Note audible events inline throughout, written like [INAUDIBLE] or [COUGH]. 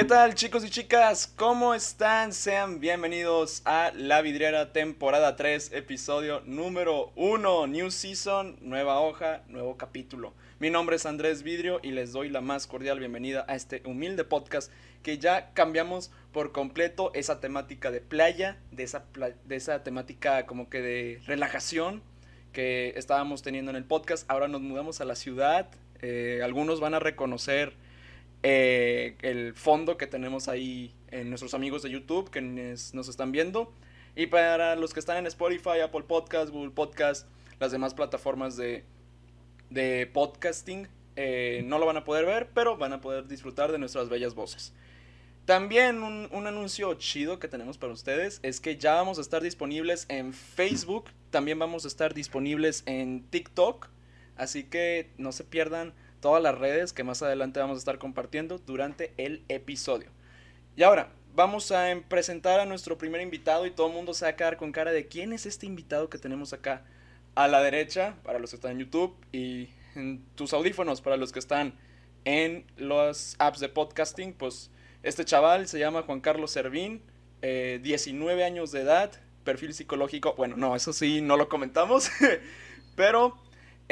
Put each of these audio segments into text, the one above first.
¿Y qué tal chicos y chicas? ¿Cómo están? Sean bienvenidos a La Vidriera temporada 3, episodio número 1, New Season, nueva hoja, nuevo capítulo. Mi nombre es Andrés Vidrio y les doy la más cordial bienvenida a este humilde podcast que ya cambiamos por completo esa temática de playa, de esa, de esa temática como que de relajación que estábamos teniendo en el podcast. Ahora nos mudamos a la ciudad. Eh, algunos van a reconocer eh, el fondo que tenemos ahí en nuestros amigos de YouTube que nos están viendo. Y para los que están en Spotify, Apple Podcast, Google Podcast, las demás plataformas de, de podcasting, eh, no lo van a poder ver, pero van a poder disfrutar de nuestras bellas voces. También un, un, anuncio chido que tenemos para ustedes es que ya vamos a estar disponibles en Facebook, también vamos a estar disponibles en TikTok, así que no se pierdan todas las redes que más adelante vamos a estar compartiendo durante el episodio. Y ahora, vamos a presentar a nuestro primer invitado y todo el mundo se va a quedar con cara de quién es este invitado que tenemos acá a la derecha, para los que están en YouTube, y en tus audífonos, para los que están en las apps de podcasting, pues este chaval se llama Juan Carlos Servín, 19 eh, años de edad, perfil psicológico, bueno, no, eso sí, no lo comentamos, [LAUGHS] pero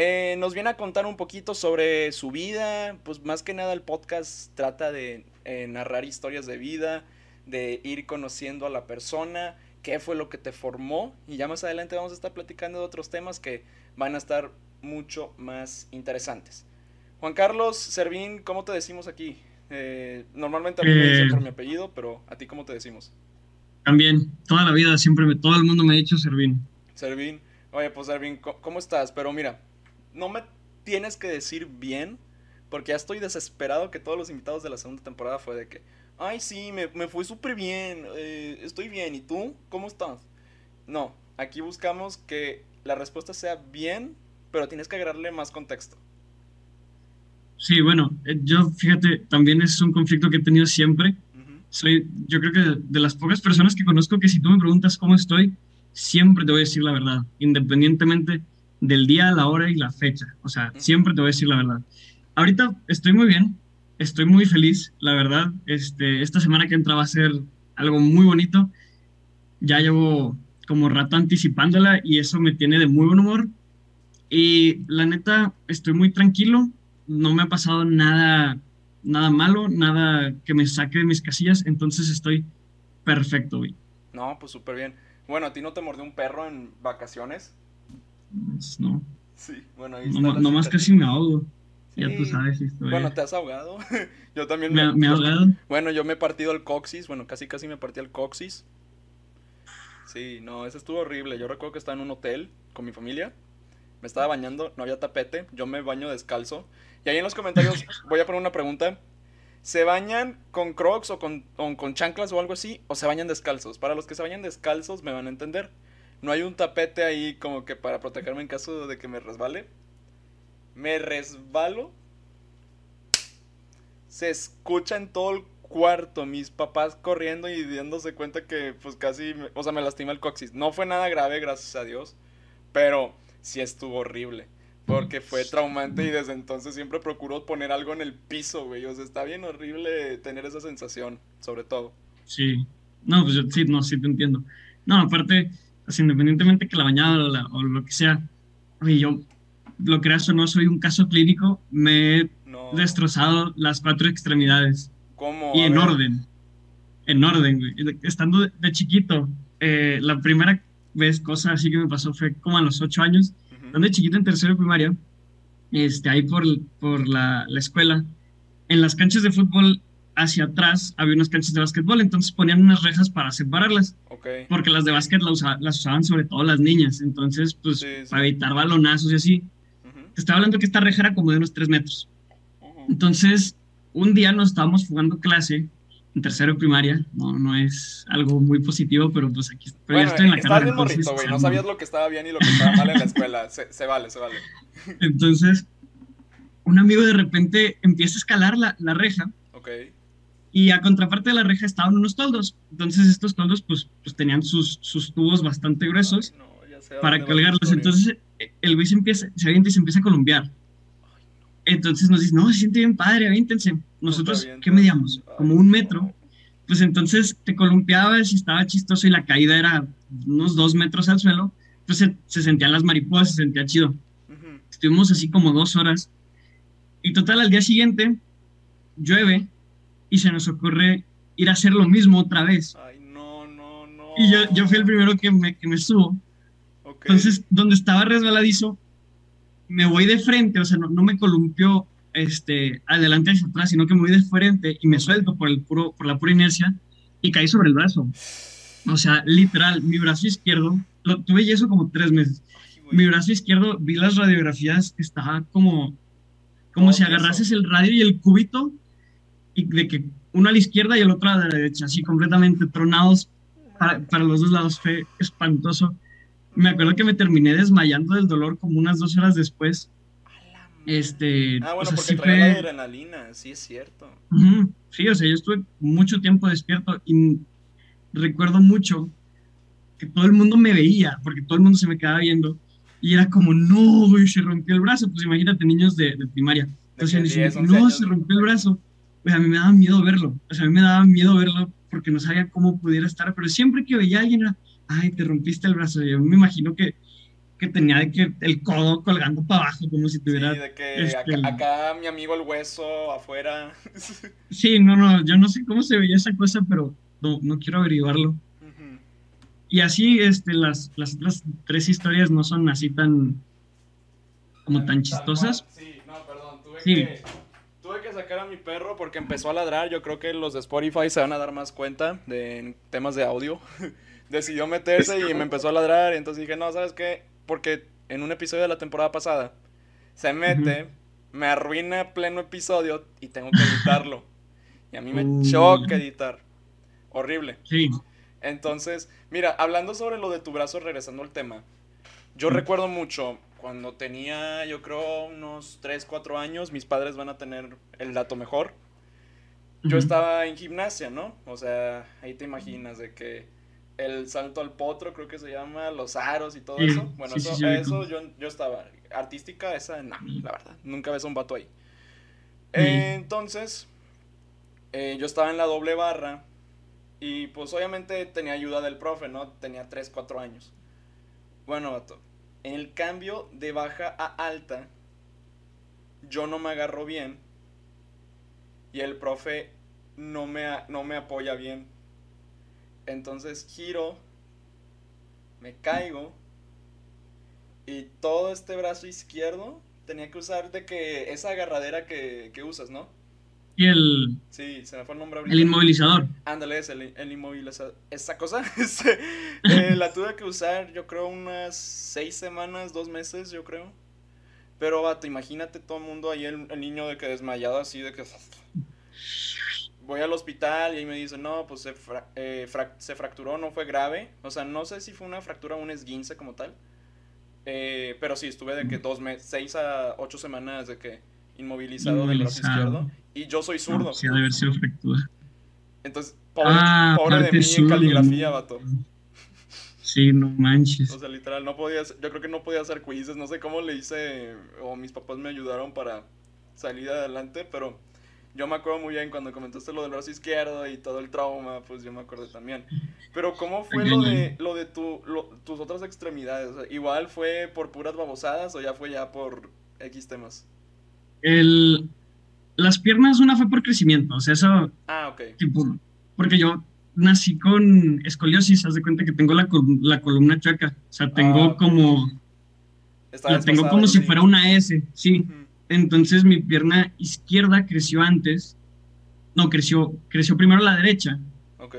eh, nos viene a contar un poquito sobre su vida, pues más que nada el podcast trata de eh, narrar historias de vida, de ir conociendo a la persona, qué fue lo que te formó y ya más adelante vamos a estar platicando de otros temas que van a estar mucho más interesantes. Juan Carlos Servín, ¿cómo te decimos aquí? Eh, normalmente a mí me dicen por mi apellido, pero a ti cómo te decimos? También, toda la vida siempre, me, todo el mundo me ha dicho Servín. Servín, oye, pues Servín, ¿cómo estás? Pero mira, no me tienes que decir bien, porque ya estoy desesperado que todos los invitados de la segunda temporada fue de que, ay, sí, me, fue súper bien, eh, estoy bien, ¿y tú? ¿Cómo estás? No, aquí buscamos que la respuesta sea bien, pero tienes que agregarle más contexto. Sí, bueno, eh, yo fíjate, también es un conflicto que he tenido siempre. Soy, yo creo que de las pocas personas que conozco que si tú me preguntas cómo estoy, siempre te voy a decir la verdad, independientemente del día, la hora y la fecha. O sea, siempre te voy a decir la verdad. Ahorita estoy muy bien, estoy muy feliz, la verdad. Este, esta semana que entra va a ser algo muy bonito. Ya llevo como rato anticipándola y eso me tiene de muy buen humor. Y la neta, estoy muy tranquilo. No me ha pasado nada, nada malo, nada que me saque de mis casillas. Entonces estoy perfecto, güey. No, pues súper bien. Bueno, ¿a ti no te mordió un perro en vacaciones? Pues, no. Sí, bueno, ahí está. No, más casi me ahogo. Ya tú sabes historia. Bueno, ¿te has ahogado? [LAUGHS] yo también me, me he ahogado. Bueno, yo me he partido el coxis. Bueno, casi casi me partí el coxis. Sí, no, eso estuvo horrible. Yo recuerdo que estaba en un hotel con mi familia. Me estaba bañando, no había tapete. Yo me baño descalzo. Y ahí en los comentarios [LAUGHS] voy a poner una pregunta. ¿Se bañan con crocs o con, con chanclas o algo así? ¿O se bañan descalzos? Para los que se bañan descalzos me van a entender. No hay un tapete ahí como que para protegerme en caso de que me resbale. Me resbalo. Se escucha en todo el cuarto mis papás corriendo y dándose cuenta que pues casi, o sea, me lastima el coxis. No fue nada grave, gracias a Dios, pero sí estuvo horrible. Porque fue traumante y desde entonces siempre procuro poner algo en el piso, güey. O sea, está bien horrible tener esa sensación, sobre todo. Sí. No, pues sí, no, sí te entiendo. No, aparte, independientemente que la bañada o, lo que sea, oye, yo, lo creas o no, soy un caso clínico, me he destrozado las cuatro extremidades. ¿Cómo? Y en orden. En orden, güey. Estando de, chiquito, eh, la primera vez, cosa así que me pasó fue como a los ocho años, estando de chiquito en tercero de primaria, este, ahí por, por la, la escuela, en las canchas de fútbol hacia atrás había unas canchas de básquetbol, entonces ponían unas rejas para separarlas. Porque las de básquet las, usaban sobre todo las niñas, entonces, pues, para evitar balonazos y así. Te estaba hablando que esta reja era como de unos tres metros. Entonces, un día nos estábamos jugando clase en tercero de primaria. No, no es algo muy positivo, pero pues aquí pero ya estoy en la carrera. bien morrito, güey. No sabías lo que estaba bien y lo que estaba mal en la escuela. Se, se vale, se vale. Entonces, un amigo de repente empieza a escalar la, la reja. Ok y a contraparte de la reja estaban unos toldos. Entonces estos toldos pues, pues tenían sus, sus tubos bastante gruesos para colgarlos. Entonces el güey se empieza, se avienta y se empieza a columpiar. Entonces nos dice, no, se siente bien padre, avéntense. Nosotros, ¿qué medíamos? Como un metro. Pues entonces te columpiabas y estaba chistoso y la caída era unos dos metros al suelo. Entonces se, sentían las mariposas, se sentía chido. Estuvimos así como dos horas. Y total, al día siguiente llueve y se nos ocurre ir a hacer lo mismo otra vez. Ay, no, no, no. Y yo, yo fui el primero que me, que me subo. Entonces, donde estaba resbaladizo, me voy de frente, o sea, no, me columpio este, adelante hacia atrás, sino que me voy de frente y me suelto por, el puro, por la pura inercia y caí sobre el brazo. O sea, literal, mi brazo izquierdo, lo, tuve yeso como tres meses. Mi brazo izquierdo, vi las radiografías, estaba como, como si agarrases el radio y el cúbito y de que uno a la izquierda y el otro a la derecha, así completamente tronados para, para los dos lados. Fue espantoso me acuerdo que me terminé desmayando del dolor como unas dos horas después. Este, ah, bueno, porque traía la adrenalina, sí es cierto. Sí, o sea, yo estuve mucho tiempo despierto y recuerdo mucho que todo el mundo me veía, porque todo el mundo se me quedaba viendo, y era como, no, güey, se rompió el brazo, pues imagínate niños de, primaria. Entonces me decían, no, se rompió el brazo. Pues a mí me daba miedo verlo, o sea, a mí me daba miedo verlo porque no sabía cómo pudiera estar, pero siempre que veía a alguien era, ay, te rompiste el brazo. Yo me imagino que, que tenía de que el codo colgando para abajo, como si tuviera. Sí, de que este, acá, mi amigo el hueso afuera. [LAUGHS] sí, no, no, yo no sé cómo se veía esa cosa, pero no, no quiero averiguarlo. Y así, este, las, las otras tres historias no son así tan. como tan chistosas. Sí, no, perdón. Tuve que sacar a mi perro porque empezó a ladrar. Yo creo que los de Spotify se van a dar más cuenta de temas de audio. [LAUGHS] decidió meterse y me empezó a ladrar. Y entonces dije, no, ¿sabes qué? Porque en un episodio de la temporada pasada se mete, me arruina pleno episodio y tengo que editarlo. y a mí me choca editar. Horrible. Sí. Entonces, mira, hablando sobre lo de tu brazo, regresando al tema, yo recuerdo mucho cuando tenía, yo creo, unos 3, 4 años, mis padres van a tener el dato mejor. Yo estaba en gimnasia, ¿no? O sea, ahí te imaginas de que el salto al potro, creo que se llama, los aros y todo eso. Bueno, eso, yo, yo, estaba. Artística, esa, no, la verdad. Nunca ves un vato ahí. entonces, eh, yo estaba en la doble barra y pues obviamente tenía ayuda del profe, ¿no? Tenía 3, 4 años. Bueno, vato, en el cambio de baja a alta, yo no me agarro bien y el profe no me, no me apoya bien entonces giro, me caigo y todo este brazo izquierdo tenía que usar de que esa agarradera que, usas, ¿no? Y el... Sí, se me fue el nombre El inmovilizador. Ándale, es el, inmovilizador. Esa cosa, [LAUGHS] este, eh, la tuve que usar yo creo unas seis semanas, dos meses, yo creo. Pero, vato, imagínate todo el mundo ahí, el, el niño de que desmayado así, de que [LAUGHS] voy al hospital y ahí me dicen, no, pues se, eh, se fracturó, no fue grave. O sea, no sé si fue una fractura o un esguince como tal. Eh, pero sí, estuve de que dos meses, seis a ocho semanas de que inmovilizado, del brazo izquierdo. Y yo soy zurdo. sí, debe haber sido fractura. Entonces, pobre, ah, pobre de mí en caligrafía, vato. Sí, no manches. O sea, literal, no podía, yo creo que no podía hacer quizzes, no sé cómo le hice, o mis papás me ayudaron para salir adelante, pero yo me acuerdo muy bien cuando comentaste lo del brazo izquierdo y todo el trauma, pues yo me acuerdo también. Pero ¿cómo fue lo de, lo de tu, tus otras extremidades? ¿Igual fue por puras babosadas o ya fue ya por X temas? El, las piernas una fue por crecimiento, o sea, eso... Ah, ok. porque yo nací con escoliosis, haz de cuenta que tengo la, la columna chueca, o sea, tengo ah, como... la tengo como si fuera una S, sí. Entonces mi pierna izquierda creció antes. No, creció, creció primero la derecha. Ok.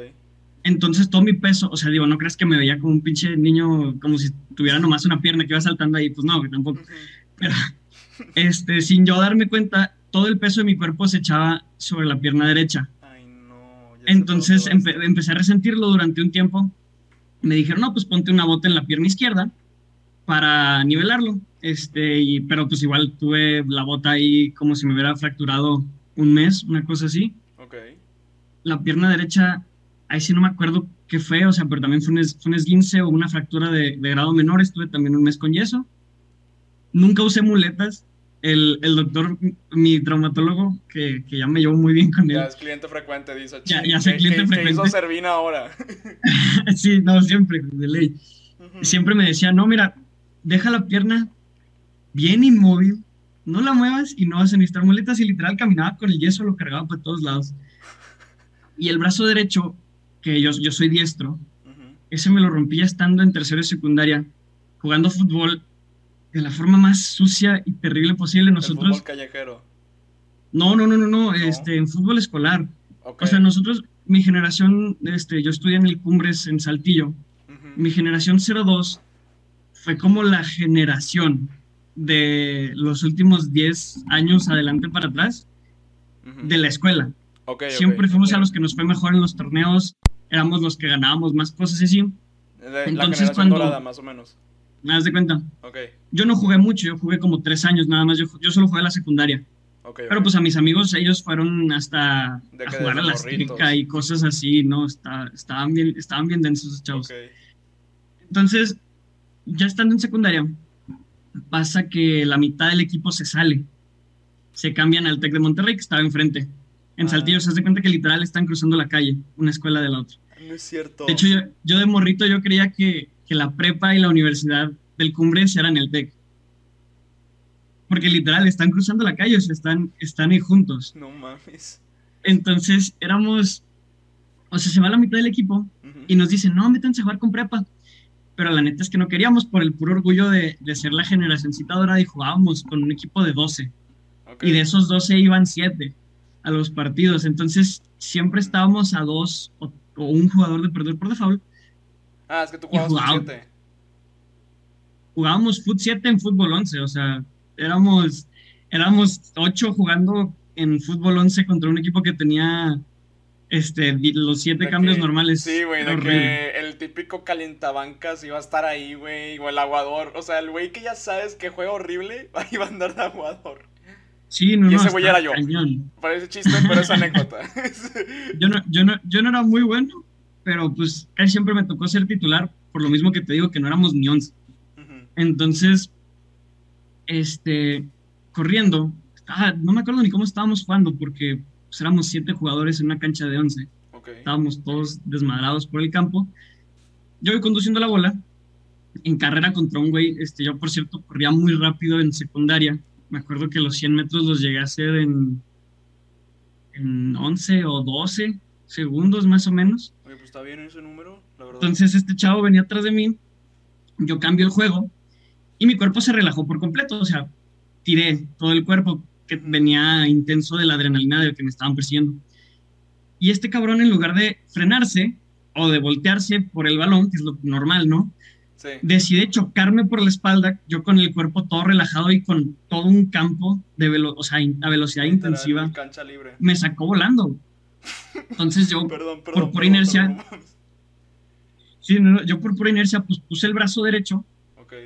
Entonces todo mi peso, o sea, digo, no creas que me veía como un pinche niño, como si tuviera nomás una pierna que iba saltando ahí, pues no, tampoco. Pero, este, sin yo darme cuenta, todo el peso de mi cuerpo se echaba sobre la pierna derecha. Ay, no. Entonces empecé a resentirlo durante un tiempo. Me dijeron, no, pues ponte una bota en la pierna izquierda para nivelarlo. Este, y, pero pues igual tuve la bota ahí como si me hubiera fracturado un mes, una cosa así. Ok. La pierna derecha, ahí sí no me acuerdo qué fue, o sea, pero también fue un, fue un esguince o una fractura de, de, grado menor. Estuve también un mes con yeso. Nunca usé muletas, el, el, doctor, mi traumatólogo, que, que, ya me llevo muy bien con él. Ya es cliente frecuente, dice. Ya, ya soy cliente frecuente. ¿Qué hizo Servina ahora? [LAUGHS] sí, no, siempre, de ley. Siempre me decía, no, mira, deja la pierna bien inmóvil, no la muevas y no vas a necesitar muletas. Y literal caminaba con el yeso, lo cargaba por todos lados. Y el brazo derecho, que yo, yo soy diestro, ese me lo rompía estando en tercero y secundaria, jugando fútbol de la forma más sucia y terrible posible. Nosotros. ¿El fútbol callejero? No, no, no, no, no, este, en fútbol escolar. O sea, nosotros, mi generación, este, yo estudié en el Cumbres en Saltillo. Mi generación 02 fue como la generación de los últimos 10 años adelante para atrás de la escuela. Siempre fuimos a los que nos fue mejor en los torneos, éramos los que ganábamos más cosas así. Entonces, cuando, dorada, más o menos. ¿Me das de cuenta? Yo no jugué mucho, yo jugué como tres años nada más, yo, yo solo jugué la secundaria. Pero pues a mis amigos, ellos fueron hasta a jugar a la estética y cosas así, ¿no? Está, estaban, bien, estaban bien densos chavos. Entonces, ya estando en secundaria, pasa que la mitad del equipo se sale. Se cambian al TEC de Monterrey, que estaba enfrente. En ah. Saltillo se hace cuenta que literal están cruzando la calle, una escuela de la otra. No es cierto. De hecho, yo, de morrito yo creía que, que, la prepa y la universidad del Cumbres eran el TEC. Porque literal están cruzando la calle, o sea, están, están ahí juntos. No mames. Entonces éramos, o sea, se va la mitad del equipo y nos dicen, no, métanse a jugar con prepa pero la neta es que no queríamos por el puro orgullo de, de ser la generación citadora y jugábamos con un equipo de 12. Y de esos 12 iban 7 a los partidos. Entonces siempre estábamos a dos o, un jugador de perder por default. Ah, es que tú jugabas fut 7. Jugábamos fut 7 en fútbol 11, o sea, éramos, éramos 8 jugando en fútbol 11 contra un equipo que tenía este, los siete cambios normales. Sí, güey, de que el típico calientabancas iba a estar ahí, güey, o el aguador. O sea, el güey que ya sabes que juega horrible, [LAUGHS] iba a andar de aguador. Sí, no, y ese güey era yo. Parece chiste, pero es anécdota. [LAUGHS] [LAUGHS] yo, no, yo, no, yo no era muy bueno, pero pues casi siempre me tocó ser titular, por lo mismo que te digo que no éramos ni once. Entonces, este, corriendo, no me acuerdo ni cómo estábamos jugando, porque pues éramos siete jugadores en una cancha de once. Estábamos todos desmadrados por el campo. Yo voy conduciendo la bola en carrera contra un güey. Este, yo, por cierto, corría muy rápido en secundaria. Me acuerdo que los 100 metros los llegué a hacer en, en 11 o 12 segundos más o menos. Oye, pues está bien ese número, la verdad. Entonces este chavo venía atrás de mí, yo cambio el juego y mi cuerpo se relajó por completo, o sea, tiré todo el cuerpo, que venía intenso de la adrenalina de que me estaban persiguiendo. Y este cabrón, en lugar de frenarse o de voltearse por el balón, que es lo normal, ¿no? Sí. Decide chocarme por la espalda, yo con el cuerpo todo relajado y con todo un campo de velo o sea, a velocidad intensiva. Cancha libre. Me sacó volando. Entonces yo, [LAUGHS] por pura inercia. sí, yo por pura inercia pues, puse el brazo derecho,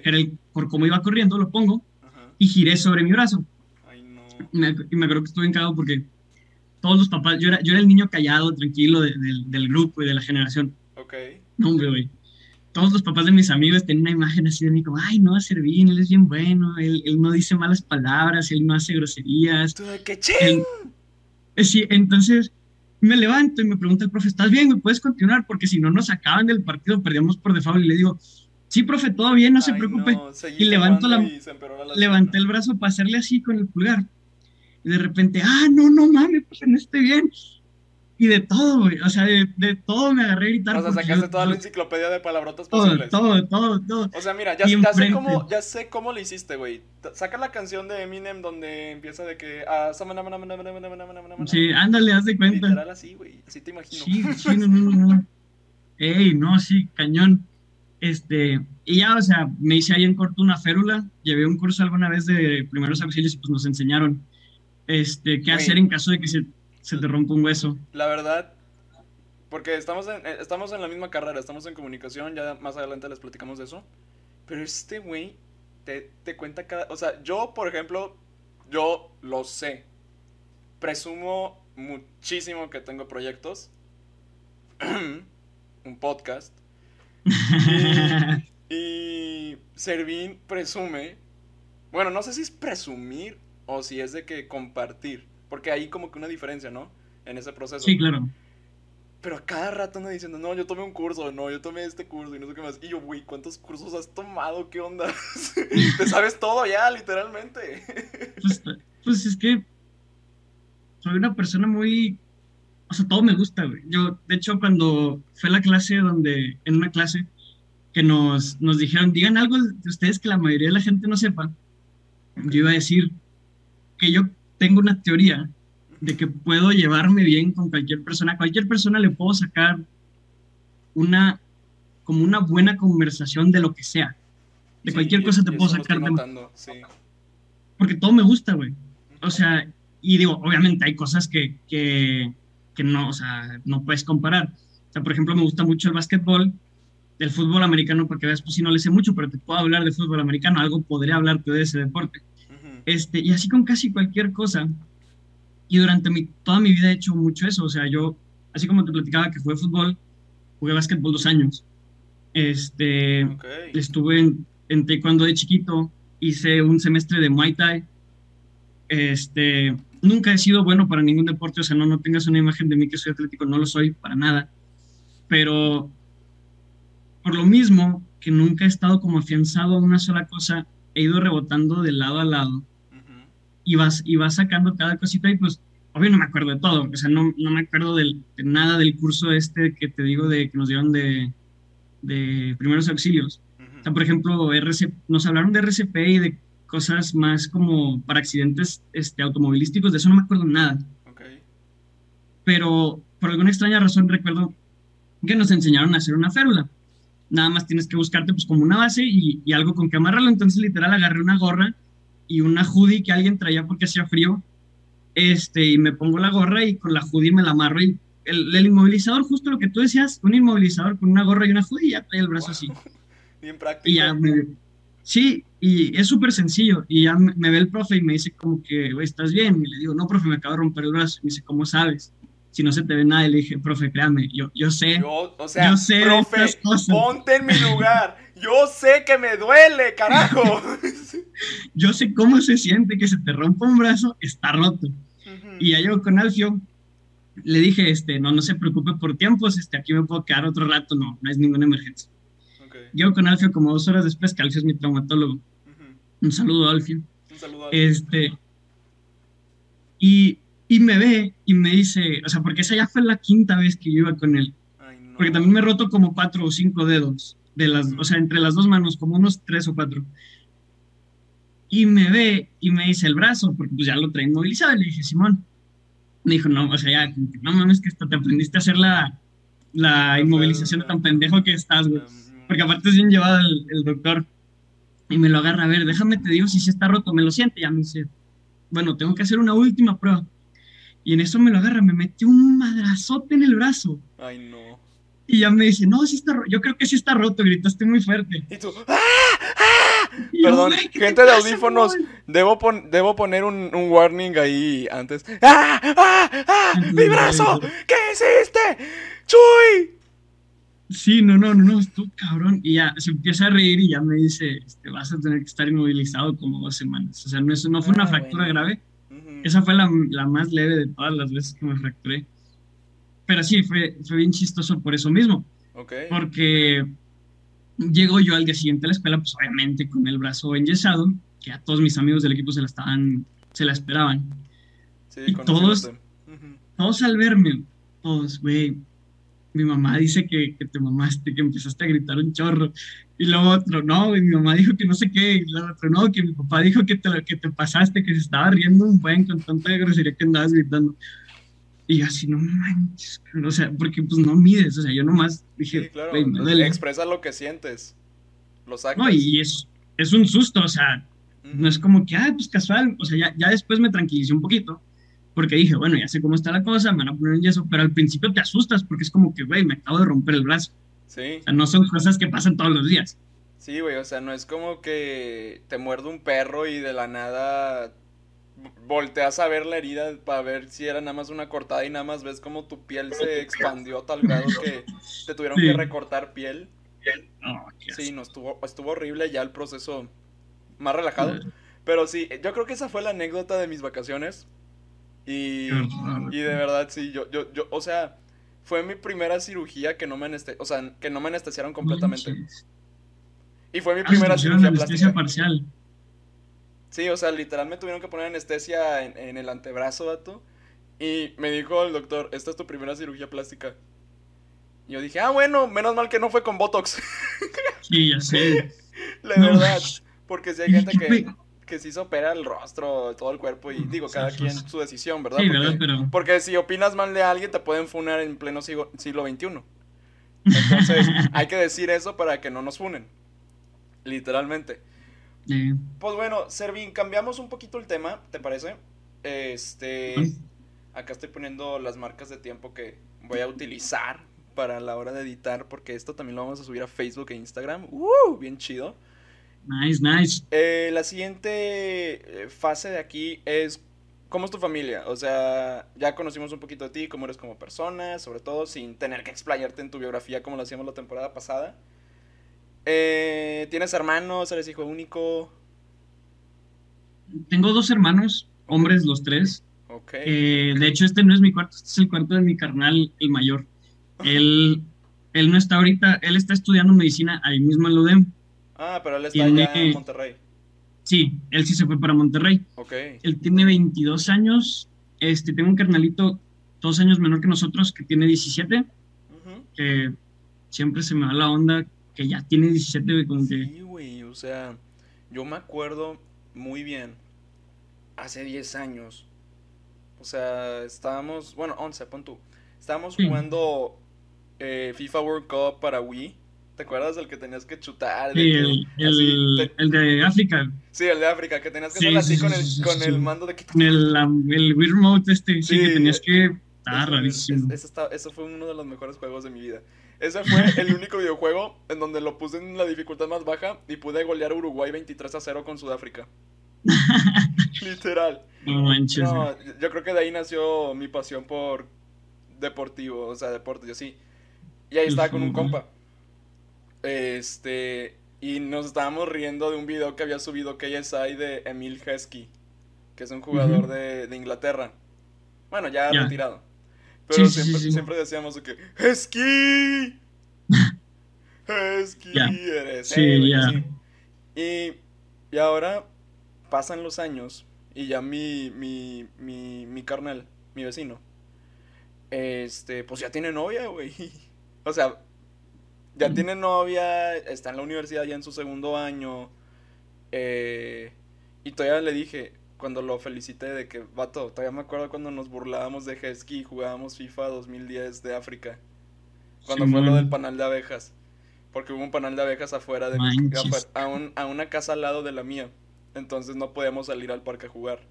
era el, por cómo iba corriendo, lo pongo, y giré sobre mi brazo y me acuerdo que estuve encagado porque todos los papás, yo era, yo era el niño callado, tranquilo del grupo y de la generación. Ok. No, hombre, güey. Todos los papás de mis amigos tenían una imagen así de mí como, ay, no, Servín, él es bien bueno, él, él, no dice malas palabras, él no hace groserías. ¡Qué ching! Eh, sí, entonces me levanto y me pregunta el profe, ¿estás bien? ¿Me puedes continuar? Porque si no nos sacaban del partido, perdíamos por default. Y le digo, sí, profe, todo bien, no se preocupe. y levanto la, levanté el brazo para hacerle así con el pulgar y de repente, ah, no, no mames, pues no esté bien. Y de todo, güey, o sea, de, de, todo me agarré a gritar. O sea, sacaste toda la enciclopedia de palabrotas todo, posibles. Todo, todo, todo. O sea, mira, ya, ya sé, cómo, ya sé cómo lo hiciste, güey. Saca la canción de Eminem donde empieza de que... Ah, sí, ándale, haz de cuenta. Literal así, güey, así te imagino. Sí, sí, no, no, no. [LAUGHS] Ey, no, sí, cañón. Este, y ya, o sea, me hice ahí en corto una férula, llevé un curso alguna vez de primeros auxilios y pues nos enseñaron este, qué hacer en caso de que se, se, te rompa un hueso. La verdad, porque estamos en, eh, estamos en la misma carrera, estamos en comunicación, ya más adelante les platicamos de eso. Pero este güey te, te cuenta cada... O sea, yo, por ejemplo, yo lo sé. Presumo muchísimo que tengo proyectos. [CLEARS THROAT] un podcast. [LAUGHS] y, y Servín presume Bueno, no sé si es presumir o si es de que compartir. Porque hay como que una diferencia, ¿no? En ese proceso. Sí, claro. Pero a cada rato anda diciendo, no, yo tomé un curso, no, yo tomé este curso y no sé qué más. Y yo, güey, ¿cuántos cursos has tomado? ¿Qué onda? [LAUGHS] Te sabes todo ya, literalmente. Pues, pues, es que soy una persona muy... O sea, todo me gusta, güey. Yo, de hecho, cuando fue la clase donde, en una clase, que nos, nos dijeron, digan algo de ustedes que la mayoría de la gente no sepa, yo iba a decir que yo tengo una teoría de que puedo llevarme bien con cualquier persona. A cualquier persona le puedo sacar una, como una buena conversación de lo que sea. De cualquier cosa te puedo sacar. Porque todo me gusta, güey. O sea, y digo, obviamente hay cosas que, que, que, no, o sea, no puedes comparar. O sea, por ejemplo, me gusta mucho el básquetbol, el fútbol americano, porque veas, pues si no le sé mucho, pero te puedo hablar de fútbol americano, algo podría hablarte de ese deporte. este, y así con casi cualquier cosa. Y durante mi, toda mi vida he hecho mucho eso. O sea, yo, así como te platicaba que jugué fútbol, jugué básquetbol dos años. Este, estuve en, en taekwondo de chiquito, hice un semestre de Muay Thai. Este, nunca he sido bueno para ningún deporte, o sea, no, no tengas una imagen de mí que soy atlético, no lo soy para nada. Pero por lo mismo que nunca he estado como afianzado a una sola cosa, he ido rebotando de lado a lado y vas, y vas sacando cada cosita y pues, obvio no me acuerdo de todo, o sea, no, no me acuerdo de nada del curso este que te digo de que nos dieron de, de primeros auxilios. O sea, por ejemplo, RC, nos hablaron de RCP y de cosas más como para accidentes este, automovilísticos, de eso no me acuerdo nada. Pero por alguna extraña razón recuerdo que nos enseñaron a hacer una férula. Nada más tienes que buscarte pues como una base y, y algo con que amarrarlo. Entonces literal agarré una gorra y una hoodie que alguien traía porque hacía frío. Este, y me pongo la gorra y con la hoodie me la amarro y el, inmovilizador, justo lo que tú decías, un inmovilizador con una gorra y una hoodie ya trae el brazo así. [LAUGHS] Bien práctico. Y ya sí, y es súper sencillo. Y ya me, ve el profe y me dice como que, ¿estás bien? Y le digo, no, profe, me acabo de romper el brazo. Y me dice, ¿cómo sabes? Si no se te ve nada. Y le dije, profe, créame, yo, yo sé. Yo, o sea, yo sé profe, ponte en mi lugar. Yo sé que me duele, carajo. [LAUGHS] yo sé cómo se siente que se te rompa un brazo, está roto. Y ya yo con Alfio le dije, este, no, no se preocupe por tiempos, este, aquí me puedo quedar otro rato, no, no es ninguna emergencia. Llego con Alfio como dos horas después, que Alfio es mi traumatólogo. Un saludo, Alfio. Un saludo, Alfio. Este, y, y, me ve y me dice, o sea, porque esa ya fue la quinta vez que yo iba con él. Porque también me he roto como cuatro o cinco dedos de las, o sea, entre las dos manos, como unos tres o cuatro. Y me ve y me dice el brazo, porque pues ya lo trae inmovilizado. Y le dije, Simón. Me dijo, no, o sea, ya, no mames, que hasta te aprendiste a hacer la, la inmovilización tan pendejo que estás, güey. Porque aparte es bien llevado el, doctor. Y me lo agarra, a ver, déjame te digo si se está roto, me lo siente. Ya me dice, bueno, tengo que hacer una última prueba. Y en eso me lo agarra, me metió un madrazote en el brazo. Ay, no. Y ya me dice, no, sí está roto. Yo creo que sí está roto, gritaste muy fuerte. Y tú, ¡ah! ¡ah! Perdón, gente de audífonos, debo, debo poner un, warning ahí antes. ¡Ah! ¡ah! ¡ah! ¡Mi brazo! ¿Qué hiciste? ¡Chuy! Sí, no, no, no, no, tú cabrón. Y ya se empieza a reír y ya me dice, este, vas a tener que estar inmovilizado como dos semanas. O sea, no, eso no fue una ah, fractura grave. Esa fue la, la, más leve de todas las veces que me fracturé. Pero sí, fue, fue bien chistoso por eso mismo. Porque llego yo al día siguiente a la escuela, pues obviamente con el brazo enyesado, que a todos mis amigos del equipo se la estaban, se la esperaban. y todos, todos al verme, todos, güey, mi mamá dice que, que, te mamaste, que empezaste a gritar un chorro. Y luego otro, no, mi mamá dijo que no sé qué. Y luego otro, no, que mi papá dijo que te, que te pasaste, que se estaba riendo un buen con tanta grosería que andabas gritando. Y así, no manches, o sea, porque pues no mides, o sea, yo nomás dije, claro, expresa lo que sientes, lo sacas. No, y es, es un susto, o sea, no es como que, ah, pues casual, o sea, ya, ya después me tranquilicé un poquito, porque dije, bueno, ya sé cómo está la cosa, me van a poner un yeso, pero al principio te asustas porque es como que, güey, me acabo de romper el brazo. Sí. O sea, no son cosas que pasan todos los días. Sí, güey, o sea, no es como que te muerde un perro y de la nada volteas a ver la herida para ver si era nada más una cortada y nada más ves como tu piel se expandió a tal grado que te tuvieron que recortar piel. sí, no estuvo, estuvo horrible ya el proceso más relajado. Pero sí, yo creo que esa fue la anécdota de mis vacaciones. Y, y de verdad, sí, yo, yo, yo, o sea, fue mi primera cirugía que no me anestesiaron, o sea, que no me anestesiaron completamente. Y fue mi ah, primera cirugía anestesia parcial. Sí, o sea, literal me tuvieron que poner anestesia en, en el antebrazo, dato. Y me dijo el doctor, esta es tu primera cirugía plástica. Y yo dije, ah, bueno, menos mal que no fue con Botox. [LAUGHS] Sí, ya sé. La verdad. Porque si hay gente que, que sí se opera el rostro, todo el cuerpo, y digo, cada quien su decisión, ¿verdad? Sí, porque, Pero... porque si opinas mal de alguien, te pueden funar en pleno siglo, siglo XXI. Entonces, [LAUGHS] hay que decir eso para que no nos funen. Literalmente. Pues bueno, Servín, cambiamos un poquito el tema, ¿te parece? Este. Acá estoy poniendo las marcas de tiempo que voy a utilizar para la hora de editar, porque esto también lo vamos a subir a Facebook e Instagram. ¡Uh! Bien chido. Nice, nice. Eh, la siguiente eh, fase de aquí es ¿Cómo es tu familia? O sea, ya conocimos un poquito de ti, cómo eres como persona, sobre todo sin tener que explayarte en tu biografía como lo hacíamos la temporada pasada. Eh, ¿Tienes hermanos? ¿Eres hijo único? Tengo dos hermanos, hombres los tres. Okay. de hecho, este no es mi cuarto, este es el cuarto de mi carnal, el mayor. [LAUGHS] Él, él no está ahorita, él está estudiando medicina ahí mismo en UDEM. Ah, pero él está allá en Monterrey. Sí, él sí se fue para Monterrey. Ok. Él tiene 22 años. Este, tengo un carnalito dos años menor que nosotros que tiene 17. Que siempre se me va la onda que ya tiene 17, como que... Sí, güey, o sea, yo me acuerdo muy bien, hace 10 años, o sea, estábamos, bueno, 11, pon tú, estábamos jugando eh, FIFA World Cup para Wii. ¿Te acuerdas del que tenías que chutar? Sí, el, el, de África. Sí, el de África, que tenías que hacer así con, el, con el mando de... Con el, el Wii Remote este, sí, que tenías que... Ah, rarísimo. eso, eso, fue uno de los mejores juegos de mi vida. Ese fue el [LAUGHS] único videojuego en donde lo puse en la dificultad más baja y pude golear a Uruguay 23 a 0 con Sudáfrica. [LAUGHS] Literal. No manches. No, yo creo que de ahí nació mi pasión por deportivo, o sea, deporte, yo sí. Y ahí estaba con un compa. Este, y nos estábamos riendo de un video que había subido KSI de Emil Heskey, que es un jugador de, Inglaterra. Bueno, ya retirado. Pero siempre, decíamos que, ¡Heskey! [LAUGHS] ¡Heskey! Eres sí, Y, y ahora pasan los años y ya mi, mi, mi, mi carnal, mi vecino, este, pues ya tiene novia, güey. [LAUGHS] O sea, ya tiene novia, está en la universidad ya en su segundo año. Eh, y todavía le dije, cuando lo felicité de que, vato, todavía me acuerdo cuando nos burlábamos de Hesky y jugábamos FIFA 2010 de África. Cuando fue lo del panal de abejas. Porque hubo un panal de abejas afuera de mi, a, a una casa al lado de la mía. Entonces no podíamos salir al parque a jugar.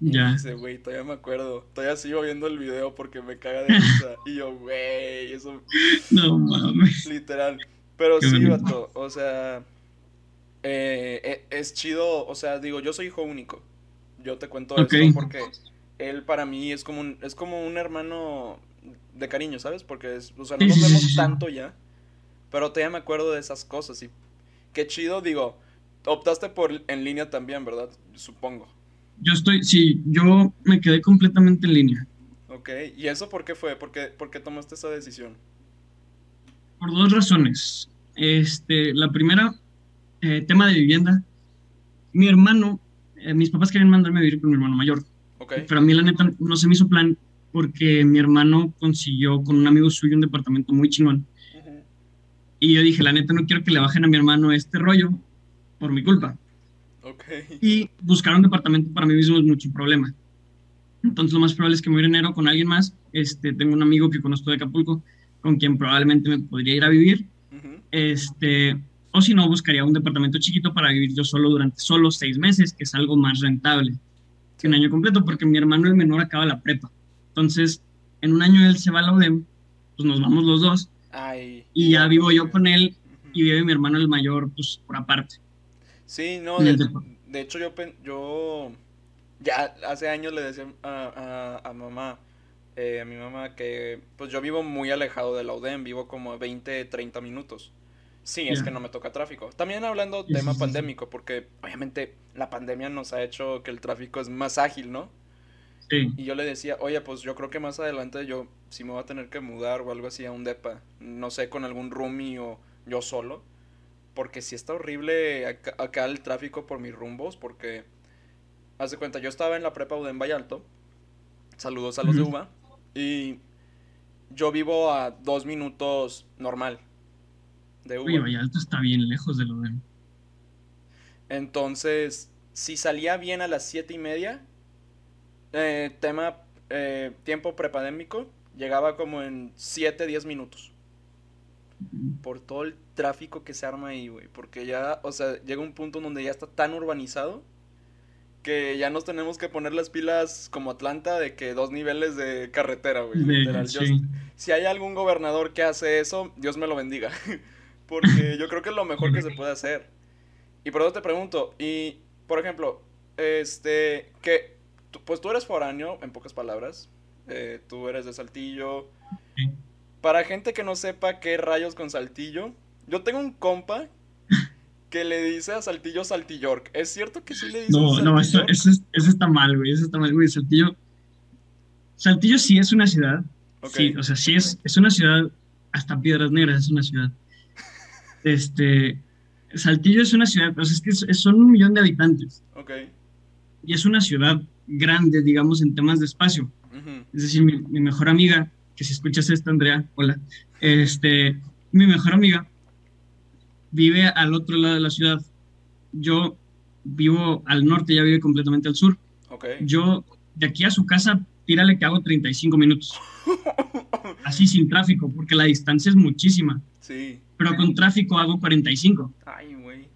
Ya. dice, güey, todavía me acuerdo. Todavía sigo viendo el video porque me caga de risa. [LAUGHS] y yo, güey, eso. No mames. Literal. Pero sí, vato. O sea. Eh, eh, es chido. O sea, digo, yo soy hijo único. Yo te cuento esto porque él para mí es como un, es como un hermano de cariño, ¿sabes? Porque es, o sea, no nos vemos tanto ya. Pero todavía me acuerdo de esas cosas. Y qué chido, digo. Optaste por en línea también, ¿verdad? Supongo. Yo estoy, sí, yo me quedé completamente en línea. Ok, ¿y eso por qué fue? ¿Por qué, por qué tomaste esa decisión? Por dos razones. Este, la primera, eh, tema de vivienda. Mi hermano, eh, mis papás querían mandarme a vivir con mi hermano mayor. Okay. Pero a mí la neta no se me hizo plan porque mi hermano consiguió con un amigo suyo un departamento muy chingón. Y yo dije, la neta no quiero que le bajen a mi hermano este rollo por mi culpa. Y buscar un departamento para mí mismo es mucho problema. Entonces lo más probable es que me voy enero con alguien más. Este, tengo un amigo que conozco de Acapulco, con quien probablemente me podría ir a vivir. este, o si no, buscaría un departamento chiquito para vivir yo solo durante solo seis meses, que es algo más rentable que un año completo, porque mi hermano el menor acaba la prepa. Entonces, en un año él se va a la UDEM, pues nos vamos los dos. y ya vivo yo con él y vive mi hermano el mayor, pues por aparte. Sí, no, de, hecho yo, yo ya hace años le decía a, a, mamá, eh, a mi mamá, que pues yo vivo muy alejado de la UDEM, vivo como 20, 30 minutos. Sí, es que no me toca tráfico. También hablando tema pandémico, porque obviamente la pandemia nos ha hecho que el tráfico es más ágil, ¿no? Sí. Y yo le decía, oye, pues yo creo que más adelante yo si me voy a tener que mudar o algo así a un depa, no sé, con algún roomie o yo solo, porque si está horrible acá, el tráfico por mis rumbos, porque, haz de cuenta, yo estaba en la prepa UDEM Vallalto, saludos a los de UBA, y yo vivo a dos minutos normal de UBA. Uy, Vallalto está bien lejos de UDEM. Entonces, si salía bien a las siete y media, eh, tema eh, tiempo prepandémico, llegaba como en 7, 10 minutos. Por todo el tráfico que se arma ahí, güey. Porque ya, o sea, llega un punto donde ya está tan urbanizado que ya nos tenemos que poner las pilas como Atlanta de que dos niveles de carretera, güey. si hay algún gobernador que hace eso, Dios me lo bendiga. [LAUGHS] Porque yo creo que es lo mejor que se puede hacer. Y por eso te pregunto, y por ejemplo, este, que, pues tú eres foráneo, en pocas palabras, eh, tú eres de Saltillo. Para gente que no sepa qué rayos con Saltillo, yo tengo un compa que le dice a Saltillo Saltillork. ¿Es cierto que sí le dice No, no, eso, eso, está mal, güey. Eso está mal, güey. Saltillo. Saltillo sí es una ciudad. Sí, o sea, sí es, es una ciudad. Hasta Piedras Negras es una ciudad. Este. Saltillo es una ciudad, o sea, es que son un millón de habitantes. Ok. Y es una ciudad grande, digamos, en temas de espacio. Es decir, mi, mejor amiga, que si escuchas esto, Andrea, hola, este, mi mejor amiga vive al otro lado de la ciudad. Yo vivo al norte, ella vive completamente al sur. Yo, de aquí a su casa, tírale que hago 35 minutos. [LAUGHS] Así sin tráfico, porque la distancia es muchísima. Sí. Pero con tráfico hago 45. Ay, güey.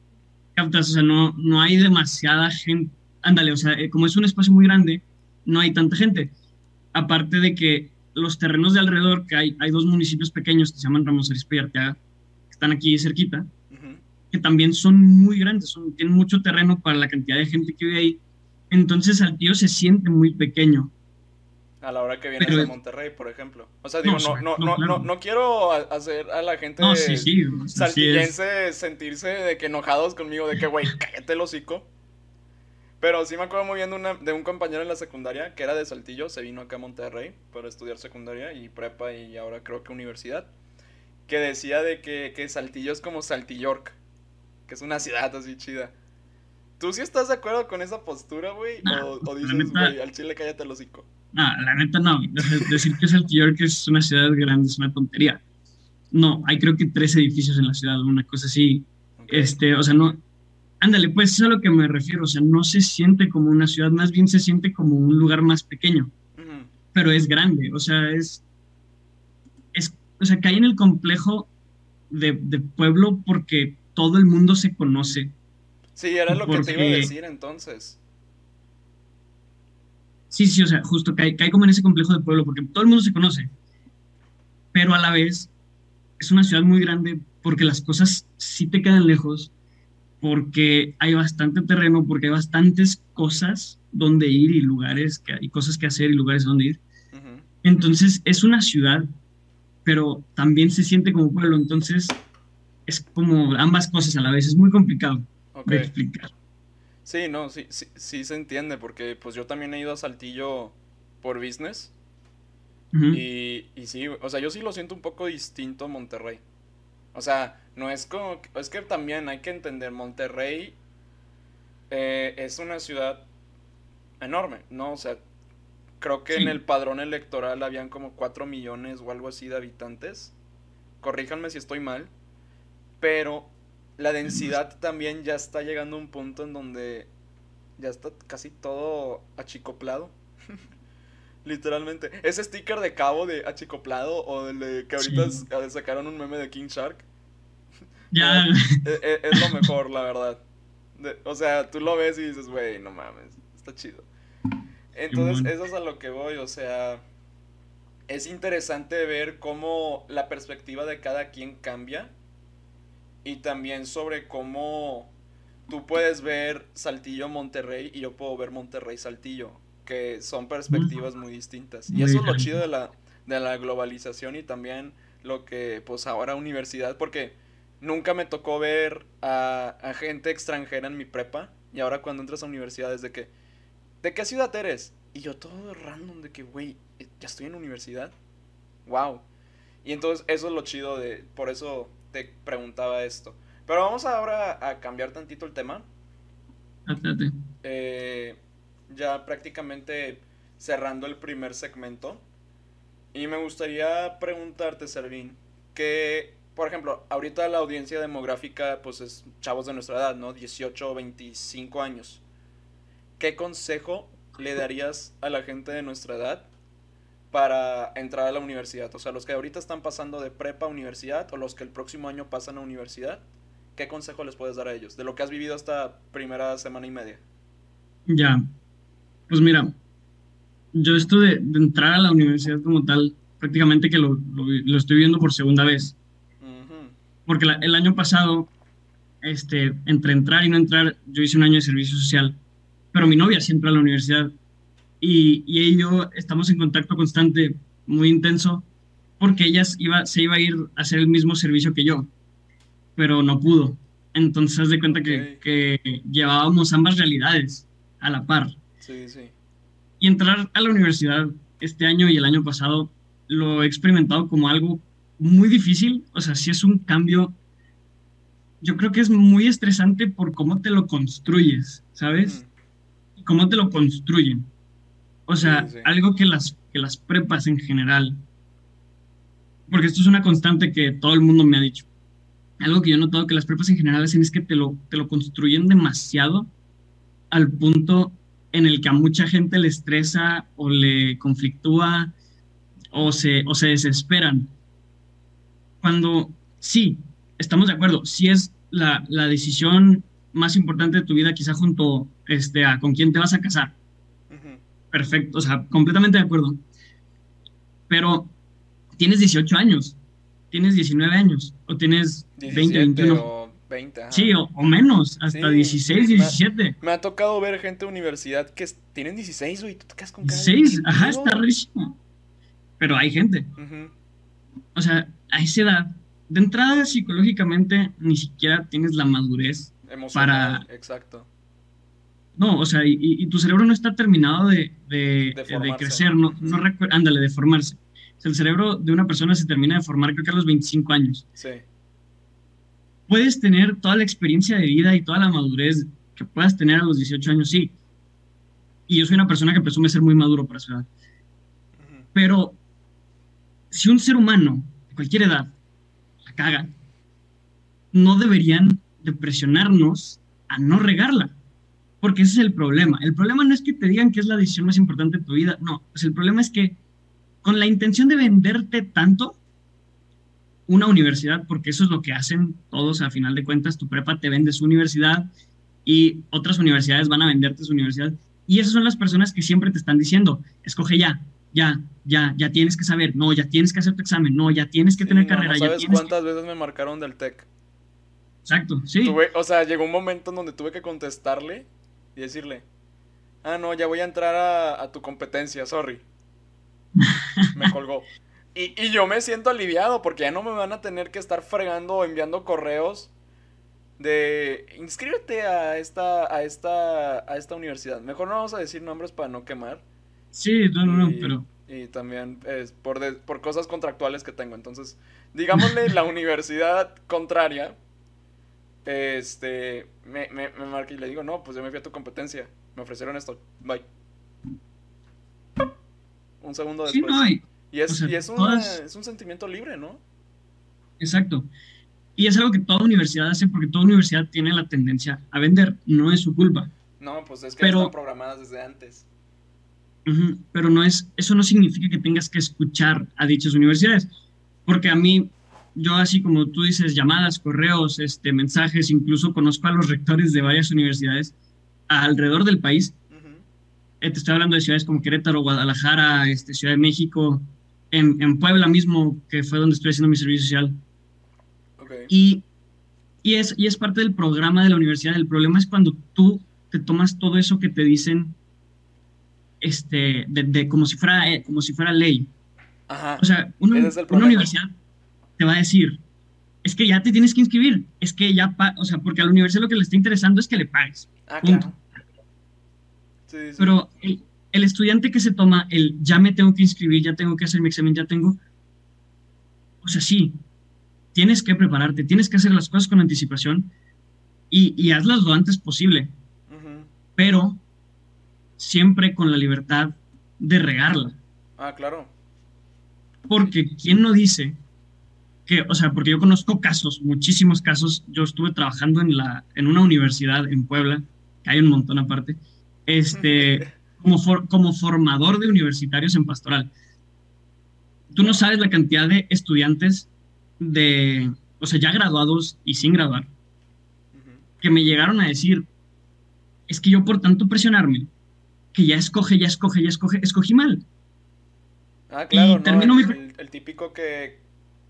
O sea, no, no hay demasiada gente. Ándale, o sea, eh, como es un espacio muy grande, no hay tanta gente aparte de que los terrenos de alrededor, que hay, hay dos municipios pequeños que se llaman Ramos Arizpe y Arteaga, que están aquí cerquita, que también son muy grandes, son, tienen mucho terreno para la cantidad de gente que vive ahí. Entonces Saltillo se siente muy pequeño. A la hora que vienes a Monterrey, por ejemplo. O sea, digo, no, no, no, no, no, quiero hacer a la gente saltillense sentirse de que enojados conmigo, de que, güey, cállate el hocico. Pero sí me acuerdo muy bien de, una, de un compañero en la secundaria que era de Saltillo, se vino acá a Monterrey para estudiar secundaria y prepa y ahora creo que universidad, que decía de que, que Saltillo es como Saltillork, que es una ciudad así chida. ¿Tú sí estás de acuerdo con esa postura, güey? o, dices, güey, al chile cállate el hocico? No, la neta no. Decir que Saltillork es una ciudad grande es una tontería. No, hay creo que tres edificios en la ciudad, una cosa así. Este, o sea, no, Ándale, pues eso es a lo que me refiero, o sea, no se siente como una ciudad, más bien se siente como un lugar más pequeño, pero es grande, o sea, es, es, o sea, cae en el complejo de, pueblo porque todo el mundo se conoce. Sí, era lo que te iba a decir entonces. Sí, sí, o sea, justo cae, cae como en ese complejo de pueblo porque todo el mundo se conoce, pero a la vez es una ciudad muy grande porque las cosas sí te quedan lejos porque hay bastante terreno, porque hay bastantes cosas donde ir y lugares, que hay cosas que hacer y lugares donde ir. Entonces es una ciudad, pero también se siente como pueblo, entonces es como ambas cosas a la vez, es muy complicado de explicar. Sí, no, sí, sí, sí se entiende, porque pues yo también he ido a Saltillo por business. y, y sí, o sea, yo sí lo siento un poco distinto a Monterrey. O sea, no es como... Es que también hay que entender, Monterrey eh, es una ciudad enorme, ¿no? O sea, creo que en el padrón electoral habían como 4 millones o algo así de habitantes. Corríjanme si estoy mal. Pero la densidad también ya está llegando a un punto en donde ya está casi todo achicoplado. [LAUGHS] Literalmente. Ese sticker de cabo de achicoplado o de que ahorita sacaron un meme de King Shark. Ya. [LAUGHS] es, lo mejor, la verdad. o sea, tú lo ves y dices, güey, no mames, está chido. Entonces, eso es a lo que voy, o sea, es interesante ver cómo la perspectiva de cada quien cambia y también sobre cómo tú puedes ver Saltillo Monterrey y yo puedo ver Monterrey Saltillo que son perspectivas muy distintas. Y eso es lo chido de la, de la globalización y también lo que, pues ahora universidad, porque nunca me tocó ver a, a gente extranjera en mi prepa. Y ahora cuando entras a universidades de que, ¿de qué ciudad eres? Y yo todo random de que, güey, ya estoy en universidad. Wow. Y entonces eso es lo chido de, por eso te preguntaba esto. Pero vamos ahora a cambiar tantito el tema. Eh, ya prácticamente cerrando el primer segmento. Y me gustaría preguntarte, Servín, que, por ejemplo, ahorita la audiencia demográfica, pues es chavos de nuestra edad, ¿no? 18 o 25 años. ¿Qué consejo le darías a la gente de nuestra edad para entrar a la universidad? O sea, los que ahorita están pasando de prepa a universidad o los que el próximo año pasan a universidad, ¿qué consejo les puedes dar a ellos de lo que has vivido esta primera semana y media? Ya, pues mira, yo esto de, entrar a la universidad como tal, prácticamente que lo, estoy viendo por segunda vez. Porque el año pasado, este, entre entrar y no entrar, yo hice un año de servicio social, pero mi novia entró a la universidad y, y ella y yo estamos en contacto constante, muy intenso, porque ella iba, se iba a ir a hacer el mismo servicio que yo, pero no pudo. Entonces, de cuenta que, que llevábamos ambas realidades a la par. Sí, sí. Y entrar a la universidad este año y el año pasado lo he experimentado como algo muy difícil. O sea, sí es un cambio. Yo creo que es muy estresante por cómo te lo construyes, ¿sabes? Y cómo te lo construyen. O sea, algo que las, que las prepas en general. Porque esto es una constante que todo el mundo me ha dicho. Algo que yo he notado que las prepas en general hacen es que te lo, te lo construyen demasiado al punto en el que a mucha gente le estresa o le conflictúa o se, o se desesperan. Cuando sí, estamos de acuerdo, si es la, la, decisión más importante de tu vida, quizá junto este, a con quién te vas a casar. Perfecto, o sea, completamente de acuerdo. Pero tienes 18 años, tienes 19 años, o tienes 20, 21. Sí, o, menos, hasta 16, 17. Me ha, tocado ver gente de universidad que tienen 16, güey, tú te quedas con 16, ajá, está rarísimo. Pero hay gente. O sea, a esa edad, de entrada psicológicamente ni siquiera tienes la madurez Emocional, para... Exacto. No, o sea, y, tu cerebro no está terminado de, de, de, crecer, no, no ándale, de formarse. O sea, el cerebro de una persona se termina de formar creo que a los 25 años. Sí puedes tener toda la experiencia de vida y toda la madurez que puedas tener a los 18 años, sí. Y yo soy una persona que presume ser muy maduro para su edad. Pero si un ser humano de cualquier edad la caga, no deberían de presionarnos a no regarla. Porque ese es el problema. El problema no es que te digan que es la decisión más importante de tu vida. No, pues el problema es que con la intención de venderte tanto, una universidad, porque eso es lo que hacen todos, a final de cuentas, tu prepa te vende su universidad y otras universidades van a venderte su universidad. Y esas son las personas que siempre te están diciendo, escoge ya, ya, ya, ya tienes que saber, no, ya tienes que hacer tu examen, no, ya tienes que tener carrera. ¿Sabes cuántas veces me marcaron del TEC? Exacto, sí. o sea, llegó un momento en donde tuve que contestarle y decirle, ah, no, ya voy a entrar a, a tu competencia, sorry. Me colgó. Y, yo me siento aliviado porque ya no me van a tener que estar fregando o enviando correos de inscríbete a esta, a esta, a esta universidad. Mejor no vamos a decir nombres para no quemar. Sí, no, no, no, pero. Y también es por, por cosas contractuales que tengo. Entonces, digámosle la [LAUGHS] universidad contraria. Este, me, me, me marca y le digo, no, pues yo me fui a tu competencia. Me ofrecieron esto. Bye. Un segundo después. Sí, no hay. Y es, y es, es un sentimiento libre, ¿no? Exacto. Y es algo que toda universidad hace porque toda universidad tiene la tendencia a vender, no es su culpa. No, pues es que están programadas desde antes. pero no es, eso no significa que tengas que escuchar a dichas universidades, porque a mí, yo así como tú dices, llamadas, correos, este, mensajes, incluso conozco a los rectores de varias universidades alrededor del país. Eh, te estoy hablando de ciudades como Querétaro, Guadalajara, este, Ciudad de México, en, Puebla mismo, que fue donde estoy haciendo mi servicio social. Y, y, es, y es parte del programa de la universidad. El problema es cuando tú te tomas todo eso que te dicen este, de, como, si fuera, eh, como si fuera ley. O sea, una, universidad te va a decir, es que ya te tienes que inscribir, es que ya, o sea, porque a la universidad lo que le está interesando es que le pagues. Ah, claro. Pero el, el, estudiante que se toma el ya me tengo que inscribir, ya tengo que hacer mi examen, ya tengo, o sea, sí, tienes que prepararte, tienes que hacer las cosas con anticipación y, y hazlas lo antes posible, pero siempre con la libertad de regarla. Ah, claro. Porque ¿quién no dice que, o sea, porque yo conozco casos, muchísimos casos, yo estuve trabajando en, la, en una universidad en Puebla, que hay un montón aparte, este, [LAUGHS] como, como formador de universitarios en pastoral. Tú no sabes la cantidad de estudiantes de, o sea, ya graduados y sin graduar, que me llegaron a decir, es que yo por tanto presionarme, que ya escoge, ya escoge, ya escoge, escogí mal. Ah, claro, no, el, típico que,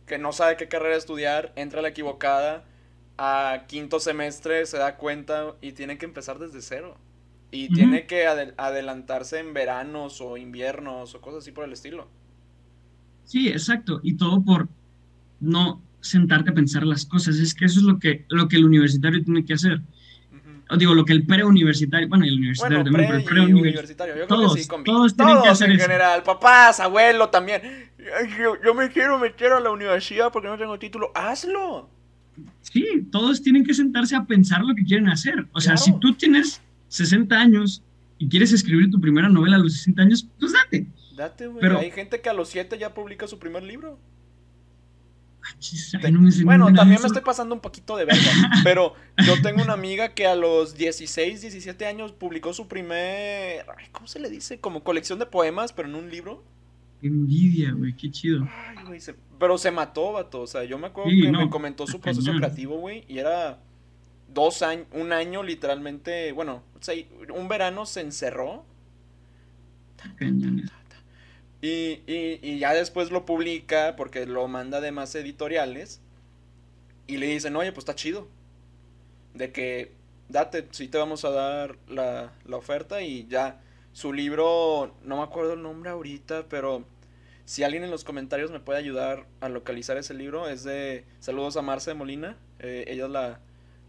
que no sabe qué carrera estudiar, entra a la equivocada, a quinto semestre se da cuenta y tiene que empezar desde cero. Y tiene que adelantarse en veranos o inviernos o cosas así por el estilo. Sí, exacto. Y todo por no sentarte a pensar las cosas. Es que eso es lo que, lo que el universitario tiene que hacer. Digo, lo que el preuniversitario, bueno, el universitario también, pero el preuniversitario. Yo todos, creo que sí, todos, tienen que hacer en general, papás, abuelo también. Yo, me quiero meter a la universidad porque no tengo título. Hazlo. Sí, todos tienen que sentarse a pensar lo que quieren hacer. O sea, si tú tienes 60 años y quieres escribir tu primera novela a los 60 años, pues date. Date, güey. Pero... Hay gente que a los 7 ya publica su primer libro. bueno, también me estoy pasando un poquito de verga, [LAUGHS] pero yo tengo una amiga que a los 16, 17 años publicó su primer, ¿cómo se le dice? Como colección de poemas, pero en un libro. Envidia, güey, qué chido. Ay, güey, pero se mató, vato, o sea, yo me acuerdo que me comentó su proceso creativo, güey, y era dos años, un año literalmente, bueno, un verano se encerró. Y, y, ya después lo publica porque lo manda de más editoriales. Y le dicen, oye, pues está chido. De que, date, sí te vamos a dar la, la oferta y ya. Su libro, no me acuerdo el nombre ahorita, pero si alguien en los comentarios me puede ayudar a localizar ese libro, es de Saludos a Marce Molina. Eh, ella es la,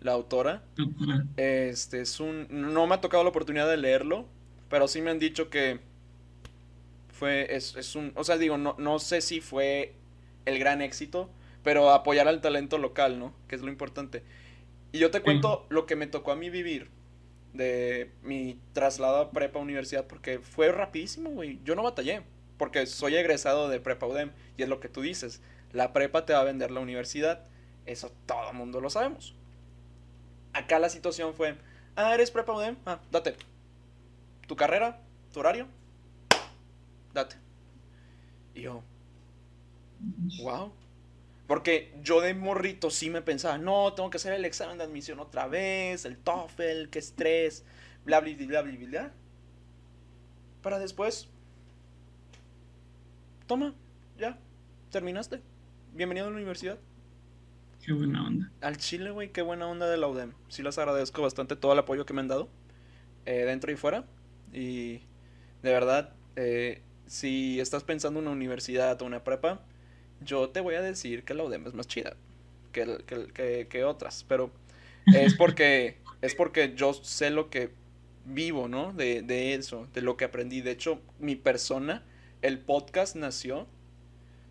la autora. Este es un. No me ha tocado la oportunidad de leerlo, pero sí me han dicho que fue, es, un, o sea, digo, no, no sé si fue el gran éxito, pero apoyar al talento local, ¿no? Que es lo importante. Y yo te cuento lo que me tocó a mí vivir de mi traslado a prepa universidad, porque fue rapidísimo, güey. Yo no batallé, porque soy egresado de prepa UDEM, y es lo que tú dices, la prepa te va a vender la universidad, eso todo el mundo lo sabemos. Acá la situación fue, ah, eres prepa UDEM, ah, date. Tu carrera, tu horario, date. Y yo, wow. Porque yo de morrito sí me pensaba, no, tengo que hacer el examen de admisión otra vez, el TOEFL, qué estrés, bla, bla, bla, bla, bla, Para después, toma, ya, terminaste. Bienvenido a la universidad. Qué buena onda. Al Chile, güey, qué buena onda de la UDEM. Sí les agradezco bastante todo el apoyo que me han dado, eh, dentro y fuera. Y de verdad, eh, si estás pensando en una universidad o una prepa, yo te voy a decir que la UDEM es más chida que, que, otras, pero es porque, [LAUGHS] es porque yo sé lo que vivo, ¿no? De, de, eso, de lo que aprendí. De hecho, mi persona, el podcast nació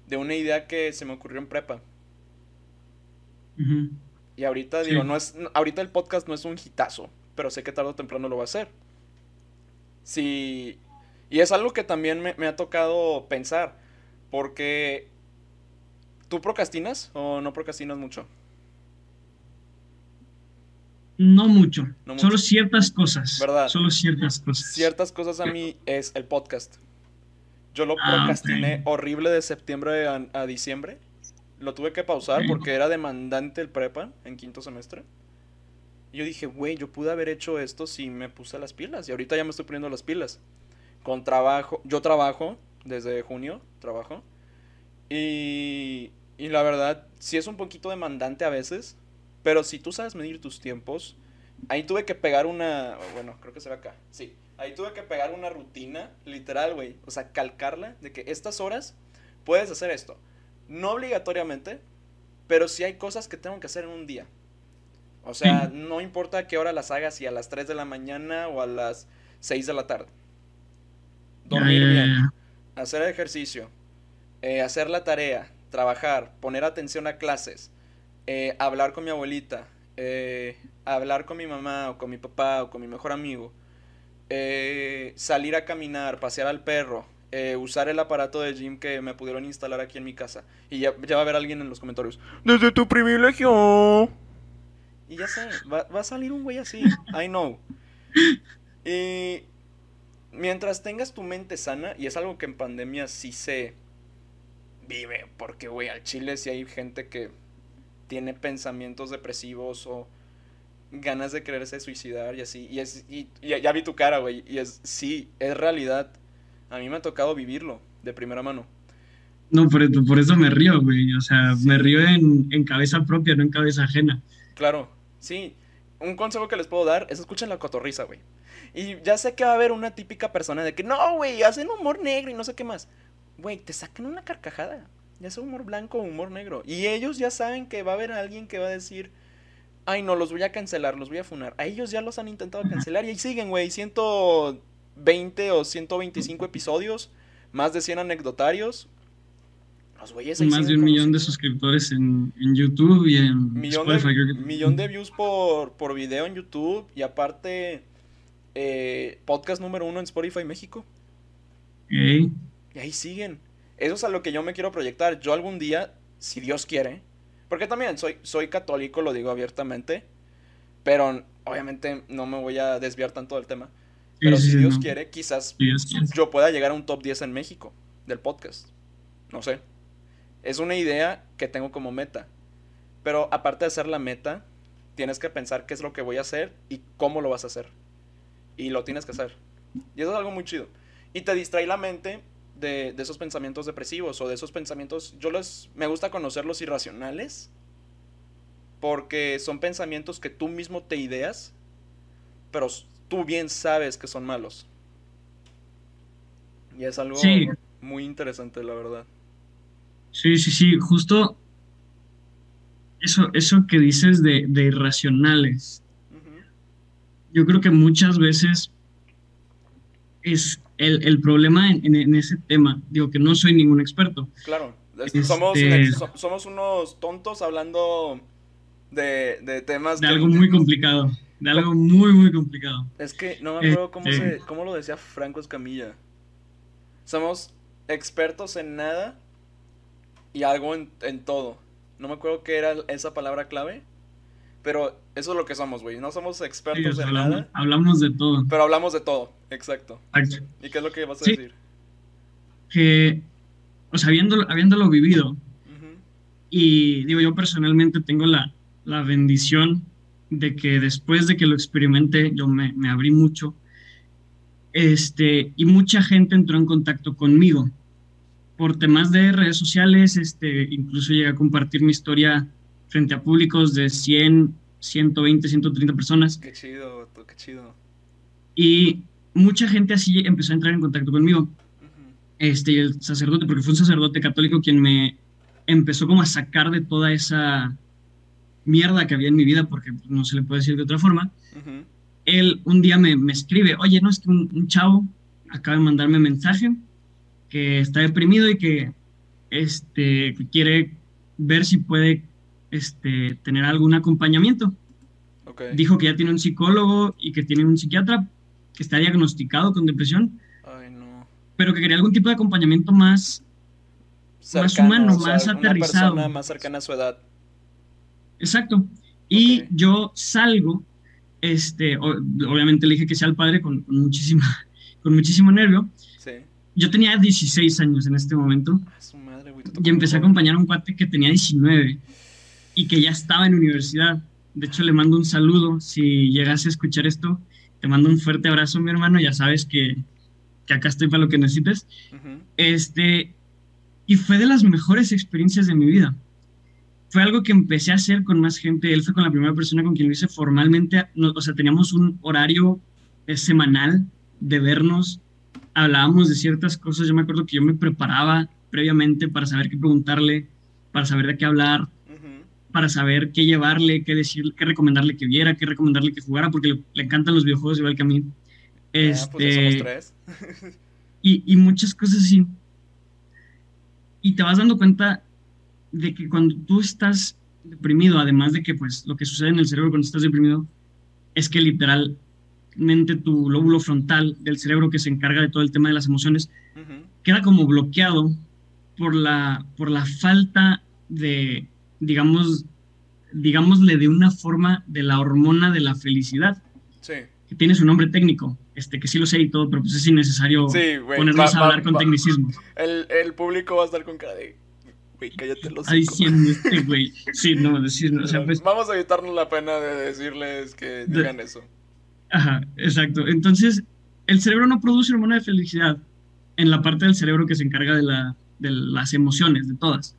de una idea que se me ocurrió en prepa. Y ahorita digo, no es, ahorita el podcast no es un hitazo, pero sé que tarde o temprano lo va a hacer. Sí, y es algo que también me, ha tocado pensar, porque ¿tú procrastinas o no procrastinas mucho? No mucho, solo ciertas cosas. ¿Verdad? Solo ciertas cosas. Ciertas cosas a mí es el podcast. Yo lo ah, procrastiné horrible de septiembre a, diciembre. Lo tuve que pausar porque era demandante el prepa en quinto semestre. Y yo dije, güey, yo pude haber hecho esto si me puse las pilas. Y ahorita ya me estoy poniendo las pilas con trabajo. Yo trabajo desde junio, trabajo. Y, y la verdad, sí es un poquito demandante a veces. Pero si tú sabes medir tus tiempos, ahí tuve que pegar una. Bueno, creo que se ve acá. Sí. Ahí tuve que pegar una rutina, literal, güey. O sea, calcarla de que estas horas puedes hacer esto. No obligatoriamente, pero sí hay cosas que tengo que hacer en un día. O sea, no importa a qué hora las hagas, si a las 3 de la mañana o a las 6 de la tarde. Dormir bien, hacer ejercicio, eh, hacer la tarea, trabajar, poner atención a clases, eh, hablar con mi abuelita, eh, hablar con mi mamá o con mi papá o con mi mejor amigo, salir a caminar, pasear al perro, usar el aparato de gym que me pudieron instalar aquí en mi casa. Y ya, ya va a haber alguien en los comentarios. Desde tu privilegio. Y ya sé, va, a salir un güey así. I know. Y mientras tengas tu mente sana, y es algo que en pandemia sí se vive, porque, güey, al chile sí hay gente que tiene pensamientos depresivos o ganas de quererse suicidar y así. Y, es, y, ya, vi tu cara, güey. Y es, sí, es realidad. A mí me ha tocado vivirlo de primera mano. No, por, por eso me río, güey. O sea, me río en, en cabeza propia, no en cabeza ajena. Claro. Sí, un consejo que les puedo dar es escuchen la cotorriza, güey. Y ya sé que va a haber una típica persona de que no, güey, hacen humor negro y no sé qué más. Güey, te sacan una carcajada. Ya sea humor blanco o humor negro. Y ellos ya saben que va a haber alguien que va a decir, ay, no, los voy a cancelar, los voy a funar. A ellos ya los han intentado cancelar y ahí siguen, güey. 120 o 125 episodios, más de 100 anecdotarios. Más de un millón de suscriptores en, YouTube y en millón Spotify. De, millón de views por, por video en YouTube y aparte eh, podcast número uno en Spotify México. Y ahí siguen. Eso es a lo que yo me quiero proyectar. Yo algún día, si Dios quiere, porque también soy, soy católico, lo digo abiertamente, pero obviamente no me voy a desviar tanto del tema. Pero si Dios quiere, quizás yo pueda llegar a un top 10 en México del podcast. No sé. Es una idea que tengo como meta. Pero aparte de ser la meta, tienes que pensar qué es lo que voy a hacer y cómo lo vas a hacer. Y lo tienes que hacer. Y eso es algo muy chido. Y te distrae la mente de, esos pensamientos depresivos o de esos pensamientos. Yo les. Me gusta conocerlos irracionales. Porque son pensamientos que tú mismo te ideas. Pero tú bien sabes que son malos. Y es algo muy interesante, la verdad. Sí, sí, sí, justo eso, eso que dices de, irracionales. Yo creo que muchas veces es el, problema en, ese tema. Digo que no soy ningún experto. Claro, somos, somos, unos tontos hablando de, temas. De algo muy complicado. De algo muy, muy complicado. Es que no me acuerdo cómo, este cómo lo decía Franco Escamilla. Somos expertos en nada y algo en, todo. No me acuerdo qué era esa palabra clave, pero eso es lo que somos, güey. No somos expertos en nada. Hablamos de todo. Pero hablamos de todo, exacto. ¿Y qué es lo que vas a decir? Que, o sea, habiéndolo, habiéndolo vivido, y digo, yo personalmente tengo la, la, bendición de que después de que lo experimenté, yo me, me abrí mucho, este, y mucha gente entró en contacto conmigo por temas de redes sociales, este, incluso llegué a compartir mi historia frente a públicos de 100, 120, 130 personas. Qué chido, qué chido. Y mucha gente así empezó a entrar en contacto conmigo. Este, el sacerdote, porque fue un sacerdote católico quien me empezó como a sacar de toda esa mierda que había en mi vida, porque no se le puede decir de otra forma. Él un día me, me, escribe, oye, no, es que un, un chavo acaba de mandarme mensaje que está deprimido y que este, quiere ver si puede este, tener algún acompañamiento. Dijo que ya tiene un psicólogo y que tiene un psiquiatra que está diagnosticado con depresión. Pero que quería algún tipo de acompañamiento más, más humano, más aterrizado. Una más cercana a su edad. Exacto. Y yo salgo, este, obviamente le dije que sea el padre con, con, muchísima, con muchísimo nervio. Sí yo tenía 16 años en este momento. y empecé a acompañar a un cuate que tenía 19 y que ya estaba en universidad. De hecho, le mando un saludo. Si llegas a escuchar esto, te mando un fuerte abrazo, mi hermano. Ya sabes que, que acá estoy para lo que necesites. Este, y fue de las mejores experiencias de mi vida. Fue algo que empecé a hacer con más gente. Él fue con la primera persona con quien lo hice formalmente. o sea, teníamos un horario eh, semanal de vernos hablábamos de ciertas cosas. Yo me acuerdo que yo me preparaba previamente para saber qué preguntarle, para saber de qué hablar. para saber qué llevarle, qué decir, qué recomendarle que viera, qué recomendarle que jugara, porque le, encantan los videojuegos igual que a mí. Pues este, y, y muchas cosas así. Y te vas dando cuenta de que cuando tú estás deprimido, además de que pues lo que sucede en el cerebro cuando estás deprimido es que literalmente tu lóbulo frontal del cerebro que se encarga de todo el tema de las emociones queda como bloqueado por la, por la falta de, digamos, digámosle de una forma de la hormona de la felicidad. Sí. Que tiene su nombre técnico, este, que sí lo sé y todo, pero pues es innecesario ponernos a hablar con tecnicismos. El, el, público va a estar con cara de, güey, cállate los diciendo este güey. Sí, no, decir, o sea, pues... Vamos a evitarnos la pena de decirles que digan eso. Ajá, exacto. Entonces, el cerebro no produce hormona de felicidad en la parte del cerebro que se encarga de, la, de las emociones, de todas.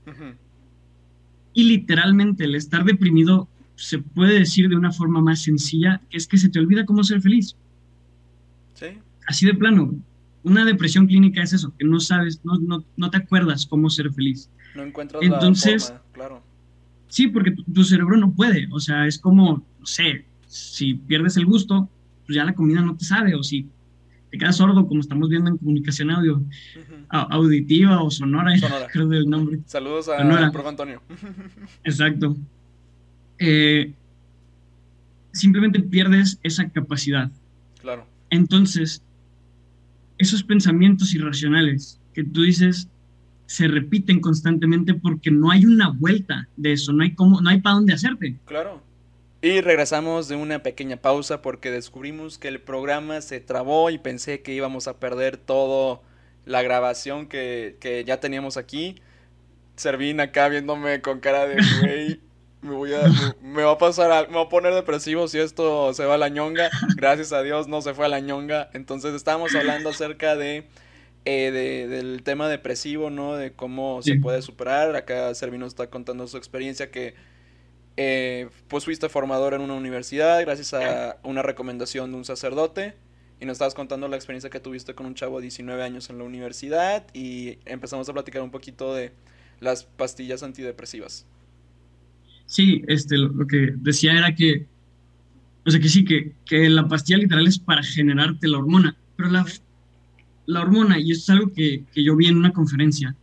Y literalmente el estar deprimido se puede decir de una forma más sencilla, que es que se te olvida cómo ser feliz. Sí. Así de plano. Una depresión clínica es eso, que no sabes, no, no, no te acuerdas cómo ser feliz. No encuentras Entonces, la forma, claro. Sí, porque tu, cerebro no puede. O sea, es como, no sé, si pierdes el gusto, pues ya la comida no te sabe. O si te quedas sordo, como estamos viendo en comunicación audio, auditiva o sonora, [LAUGHS] sonora. creo del nombre. Saludos a profe Antonio. [LAUGHS] Exacto. Eh, simplemente pierdes esa capacidad. Claro. Entonces, esos pensamientos irracionales que tú dices se repiten constantemente porque no hay una vuelta de eso, no hay cómo, no hay para dónde hacerte. Claro. Y regresamos de una pequeña pausa porque descubrimos que el programa se trabó y pensé que íbamos a perder todo la grabación que, que ya teníamos aquí. Servín acá viéndome con cara de [LAUGHS] güey. Me voy a, me, va a pasar, me va a poner depresivo si esto se va a la ñonga. Gracias a Dios no se fue a la ñonga. Entonces estábamos hablando acerca de, eh, de del tema depresivo, ¿no? De cómo se puede superar. Acá Servino está contando su experiencia que eh, pues fuiste formador en una universidad gracias a una recomendación de un sacerdote y nos estabas contando la experiencia que tuviste con un chavo de 19 años en la universidad y empezamos a platicar un poquito de las pastillas antidepresivas. Sí, este, lo, que decía era que, o sea, que sí, que, que, la pastilla literal es para generarte la hormona, pero la, la hormona, y esto es algo que, que yo vi en una conferencia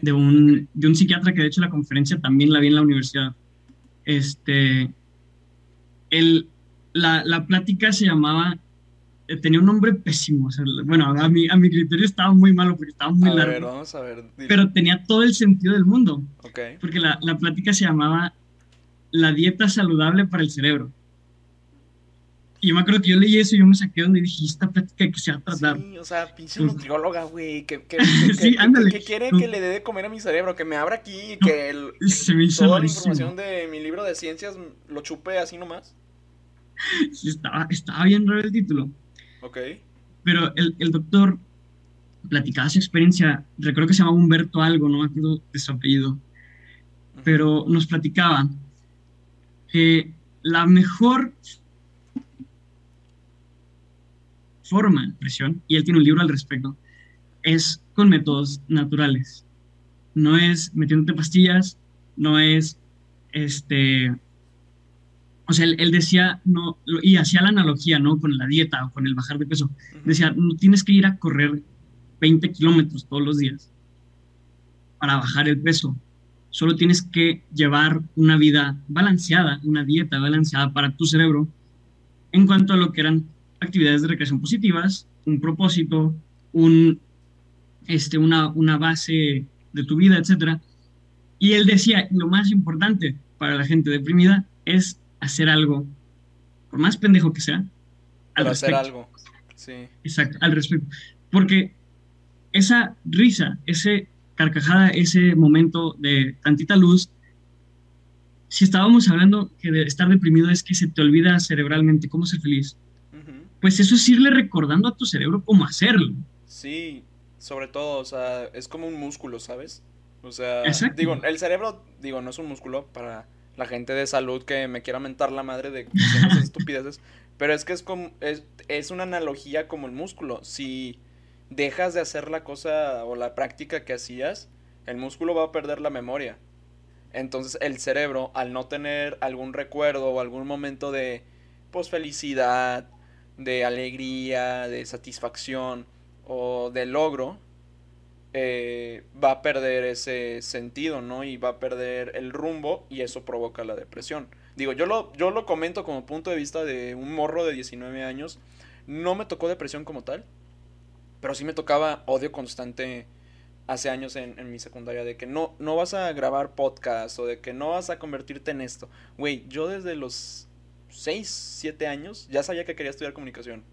de, un, de un psiquiatra que de hecho la conferencia también la vi en la universidad, este, el, la, la plática se llamaba, eh, tenía un nombre pésimo, bueno, a mi, a mi criterio estaba muy malo porque estaba muy largo. vamos a ver. Pero tenía todo el sentido del mundo. Porque la, la plática se llamaba La dieta saludable para el cerebro. Y yo me acuerdo que yo leí eso y yo me saqué donde dije, esta plática que se va a tratar. Sí, o sea, pinche nutrióloga, güey, que, que, [LAUGHS] que, quiere que le dé de comer a mi cerebro, que me abra aquí y que el, toda la información de mi libro de ciencias lo chupe así nomás. Sí, estaba, estaba bien raro el título. Ok. Pero el, el doctor platicaba su experiencia, recuerdo que se llamaba Humberto algo, no me acuerdo de su apellido, pero nos platicaba que la mejor forma de presión, y él tiene un libro al respecto, es con métodos naturales. No es metiéndote pastillas, no es este. O sea, él, decía, no, y hacía la analogía, ¿no? Con la dieta o con el bajar de peso. Decía, no tienes que ir a correr 20 kilómetros todos los días para bajar el peso. Solo tienes que llevar una vida balanceada, una dieta balanceada para tu cerebro en cuanto a lo que eran actividades de recreación positivas, un propósito, un, este, una, una base de tu vida, etc. Y él decía, lo más importante para la gente deprimida es hacer algo, por más pendejo que sea, al hacer algo, sí. Exacto, al respecto. Porque esa risa, ese carcajada, ese momento de tantita luz, si estábamos hablando que de estar deprimido es que se te olvida cerebralmente cómo ser feliz, pues eso es irle recordando a tu cerebro cómo hacerlo. Sí, sobre todo, o sea, es como un músculo, ¿sabes? O sea, digo, el cerebro, digo, no es un músculo para la gente de salud que me quiera mentar la madre de [LAUGHS] esas estupideces, pero es que es como, es, es una analogía como el músculo. Si dejas de hacer la cosa o la práctica que hacías, el músculo va a perder la memoria. Entonces el cerebro, al no tener algún recuerdo o algún momento de pues felicidad, de alegría, de satisfacción o de logro, eh, va a perder ese sentido, ¿no? Y va a perder el rumbo y eso provoca la depresión. Digo, yo lo, yo lo comento como punto de vista de un morro de 19 años. No me tocó depresión como tal, pero sí me tocaba odio constante hace años en, en mi secundaria de que no, no vas a grabar podcast o de que no vas a convertirte en esto. Güey, yo desde los 6, 7 años ya sabía que quería estudiar comunicación.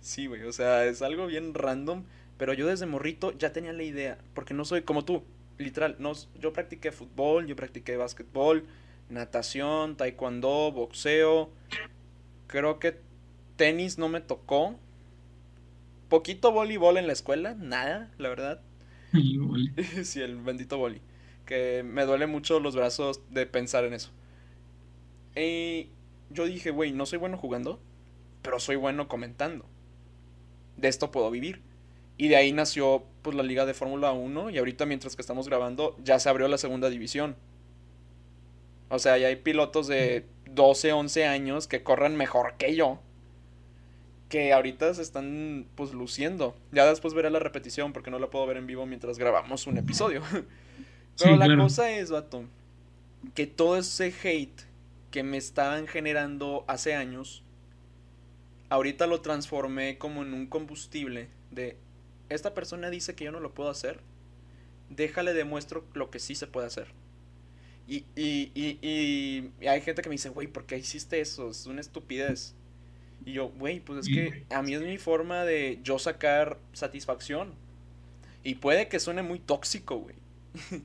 Sí, güey, o sea, es algo bien random pero yo desde morrito ya tenía la idea, porque no soy como tú, literal, no, yo practiqué fútbol, yo practiqué básquetbol, natación, taekwondo, boxeo. Creo que tenis no me tocó. Poquito voleibol en la escuela, nada, la verdad. [LAUGHS] [LAUGHS] sí, el bendito boli. Que me duele mucho los brazos de pensar en eso. Y yo dije, güey, no soy bueno jugando, pero soy bueno comentando. De esto puedo vivir. Y de ahí nació pues la liga de Fórmula 1 y ahorita mientras que estamos grabando ya se abrió la segunda división. O sea, ya hay pilotos de 12, 11 años que corren mejor que yo. Que ahorita se están pues luciendo. Ya después veré la repetición porque no la puedo ver en vivo mientras grabamos un episodio. [LAUGHS] Pero la cosa es, vato, que todo ese hate que me estaban generando hace años, ahorita lo transformé como en un combustible de esta persona dice que yo no lo puedo hacer, déjale demuestro lo que sí se puede hacer. Y, y, y, y hay gente que me dice, güey, ¿por qué hiciste eso? Es una estupidez. Y yo, güey, pues es que a mí es mi forma de yo sacar satisfacción. Y puede que suene muy tóxico, güey. [LAUGHS]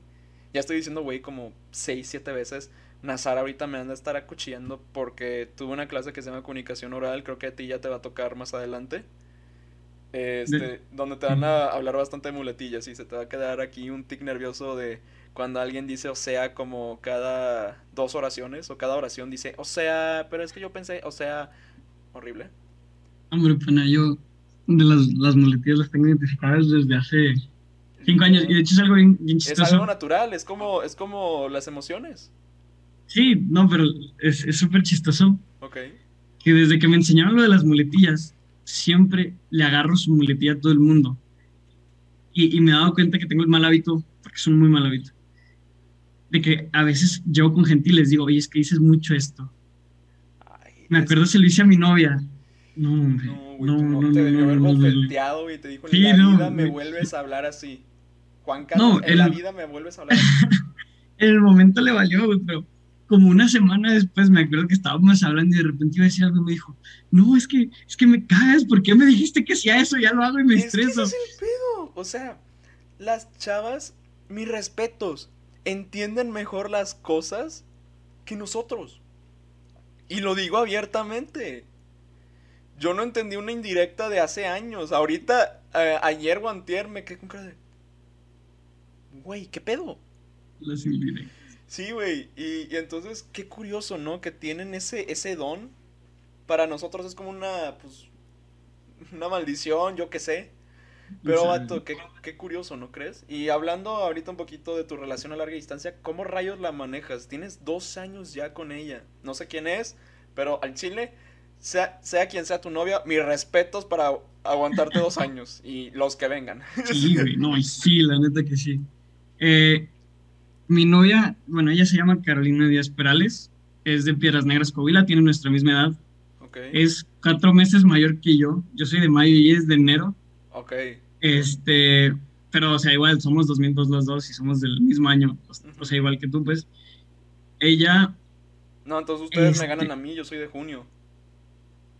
ya estoy diciendo, güey, como 6, 7 veces. Nazar ahorita me anda a estar acuchillando porque tuve una clase que se llama comunicación oral. Creo que a ti ya te va a tocar más adelante. Este, donde te van a hablar bastante de muletillas y se te va a quedar aquí un tic nervioso de cuando alguien dice o sea como cada dos oraciones o cada oración dice o sea, pero es que yo pensé, o sea, horrible. Hombre, pena, yo de las, las muletillas las tengo identificadas desde hace cinco años y de hecho es algo bien, chistoso. Es algo natural, es como, es como las emociones. Sí, no, pero es súper chistoso. Ok. Que desde que me enseñaron lo de las muletillas, siempre le agarro su muletilla a todo el mundo. Y, me he dado cuenta que tengo el mal hábito, porque es un muy mal hábito, de que a veces llevo con gente y les digo, oye, es que dices mucho esto. me acuerdo si lo hice a mi novia. No, hombre. No, no, no, te debió haber bofeteado y te dijo, en la vida me vuelves a hablar así. Juan Carlos, en la vida me vuelves a hablar así. en el momento le valió, pero como una semana después me acuerdo que estábamos hablando y de repente iba a decir algo y me dijo, no, es que, es que me cagas, ¿por qué me dijiste que hacía eso? Ya lo hago y me estreso. es el pedo. O sea, las chavas, mis respetos, entienden mejor las cosas que nosotros. Y lo digo abiertamente. Yo no entendí una indirecta de hace años. Ahorita, eh, ayer o antier, me quedé con cara de... Güey, ¿qué pedo? Las indirectas. Sí, güey. Y, entonces, qué curioso, ¿no? Que tienen ese, ese don. Para nosotros es como una, pues, una maldición, yo qué sé. Pero, vato, qué, qué, curioso, ¿no crees? Y hablando ahorita un poquito de tu relación a larga distancia, ¿cómo rayos la manejas? Tienes dos años ya con ella. No sé quién es, pero al chile, sea, sea quien sea tu novia, mis respetos para aguantarte dos [LAUGHS] años y los que vengan. Sí, güey, no, y sí, la neta que sí. Eh, mi novia, bueno, ella se llama Carolina Díaz Perales, es de Piedras Negras, Coahuila, tiene nuestra misma edad. Es cuatro meses mayor que yo. Yo soy de mayo y es de enero. Ok. Este, pero, o sea, igual somos 2002 los dos y somos del mismo año. O sea, igual que tú, pues. Ella. No, entonces ustedes me ganan este a mí, yo soy de junio.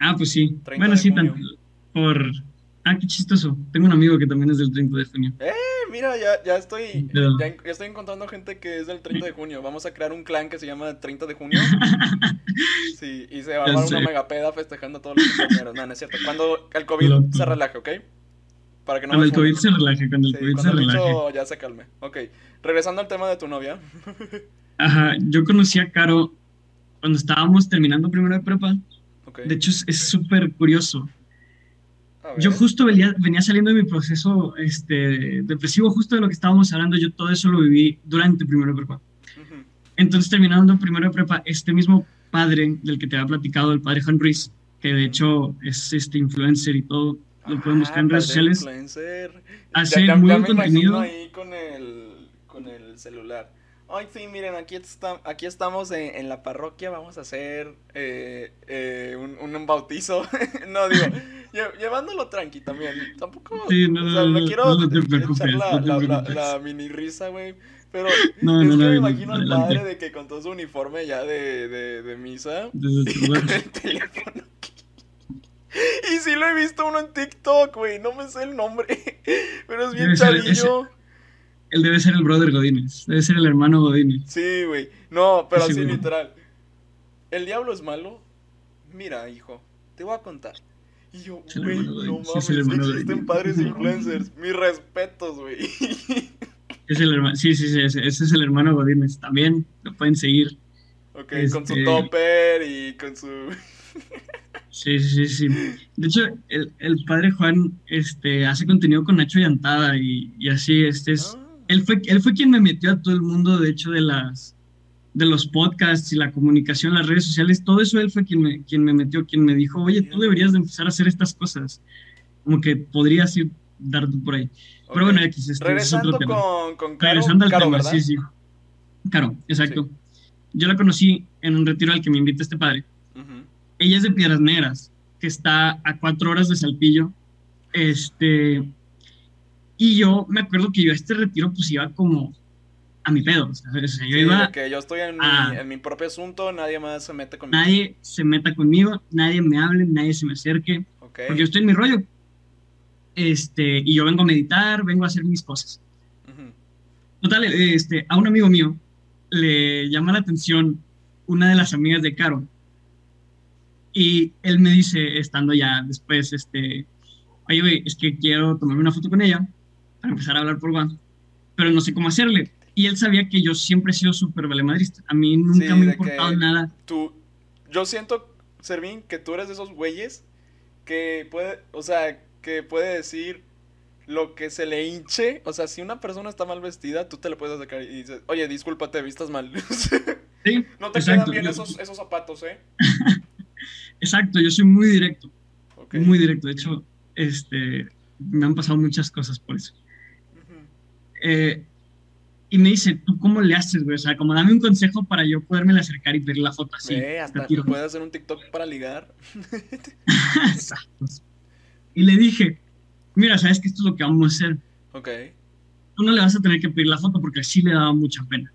Ah, pues sí. Bueno, sí, tanto. Por. Ah, qué chistoso. Tengo un amigo que también es del 30 de junio. ¡Eh! mira, ya, ya estoy ya, estoy encontrando gente que es del 30 de junio. Vamos a crear un clan que se llama 30 de junio. [LAUGHS] Sí, y se va a armar una megapeda festejando a todos los compañeros. No, no es cierto. Cuando el COVID se relaje, ¿ok? Para que no cuando el COVID se relaje, cuando el COVID se relaje. ya se calme. Ok, regresando al tema de tu novia. Ajá, yo conocí a Caro cuando estábamos terminando primero de prepa. De hecho, es súper curioso. Yo justo venía, venía, saliendo de mi proceso este, depresivo, justo de lo que estábamos hablando, yo todo eso lo viví durante primero de prepa. Entonces, terminando primero de prepa, este mismo padre del que te había platicado, el padre Juan Ruiz, que de hecho es este influencer y todo, lo pueden buscar en redes sociales. Influencer. Hace muy buen contenido. ahí con el, con el celular. Ay, sí, miren, aquí, está, aquí estamos en, la parroquia, vamos a hacer eh, eh, un, un, bautizo. [LAUGHS] no, digo, [LAUGHS] llevándolo tranqui también. Tampoco, sí, no, o sea, no, quiero no, te preocupes, echar la, la, la, mini risa, güey. Pero [LAUGHS] es que me imagino al padre de que con todo su uniforme ya de, de, de misa, el teléfono y sí lo he visto uno en TikTok, güey. No me sé el nombre. Pero es bien chavillo. Él debe ser el brother Godínez. Debe ser el hermano Godínez. Sí, güey. No, pero así literal. ¿El diablo es malo? Mira, hijo, te voy a contar. Y yo, güey, no mames, sí, existen padres influencers. Mis respetos, güey. Es el hermano, sí, sí, sí, ese, es el hermano Godínez. También lo pueden seguir. Ok, con su este topper y con su... [LAUGHS] Sí, sí, sí. De hecho, el, el, padre Juan este, hace contenido con Nacho Yantada y, y así, este es... Él, fue, él fue quien me metió a todo el mundo, de hecho, de las de los podcasts y la comunicación, las redes sociales, todo eso él fue quien me, quien me metió, quien me dijo, oye, tú deberías de empezar a hacer estas cosas. Como que podrías ir darte por ahí. Pero bueno, X, este, Regresando es otro tema. Con, con Caro, Regresando al tema, sí, sí. Claro, exacto. Yo la conocí en un retiro al que me invita este padre. Ella es de Piedras Negras, que está a cuatro horas de Saltillo. Este, y yo me acuerdo que yo a este retiro pues iba como a mi pedo. O sea, yo iba que yo estoy en, mi, en, mi, propio asunto, nadie más se mete conmigo. Nadie se meta conmigo, nadie me hable, nadie se me acerque. Porque yo estoy en mi rollo. Este, y yo vengo a meditar, vengo a hacer mis cosas. Total, este, a un amigo mío le llama la atención una de las amigas de Caro y él me dice, estando ya después, este, oye, güey, es que quiero tomarme una foto con ella para empezar a hablar por WhatsApp, pero no sé cómo hacerle. Y él sabía que yo siempre he sido súper valemadrista. A mí nunca me ha importado nada. Tú, yo siento, Servín, que tú eres de esos güeyes que puede, o sea, que puede decir lo que se le hinche. O sea, si una persona está mal vestida, tú te le puedes acercar y dices, oye, discúlpate, vistas mal. [LAUGHS] Sí, no te quedan bien esos, esos zapatos, ¿eh? [LAUGHS] Exacto, yo soy muy directo. Muy directo. De hecho, este, me han pasado muchas cosas por eso. Eh, y me dice, ¿tú cómo le haces, güey? O sea, como dame un consejo para yo poderme acercar y pedir la foto así. Eh, hasta puedes hacer un TikTok para ligar. [LAUGHS] [LAUGHS] Exacto. Y le dije, mira, sabes que esto es lo que vamos a hacer. Ok. Tú no le vas a tener que pedir la foto porque así le daba mucha pena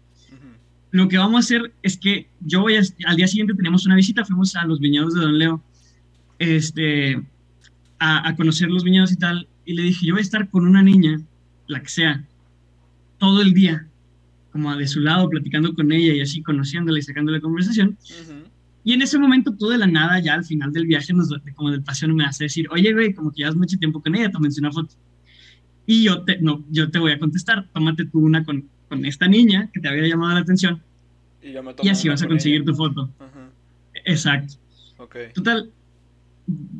lo que vamos a hacer es que yo voy a, al día siguiente teníamos una visita, fuimos a los viñedos de Don Leo, este, a, conocer los viñedos y tal, y le dije, yo voy a estar con una niña, la que sea, todo el día, como de su lado, platicando con ella y así, conociéndola y sacándole conversación. Y en ese momento, todo de la nada, ya al final del viaje, nos, como del paseo, me hace decir, oye, güey, como que llevas mucho tiempo con ella, tómense una foto. Y yo te, no, yo te voy a contestar, tómate tú una con, con esta niña que te había llamado la atención. Y, así vas a conseguir tu foto. Exacto. Total,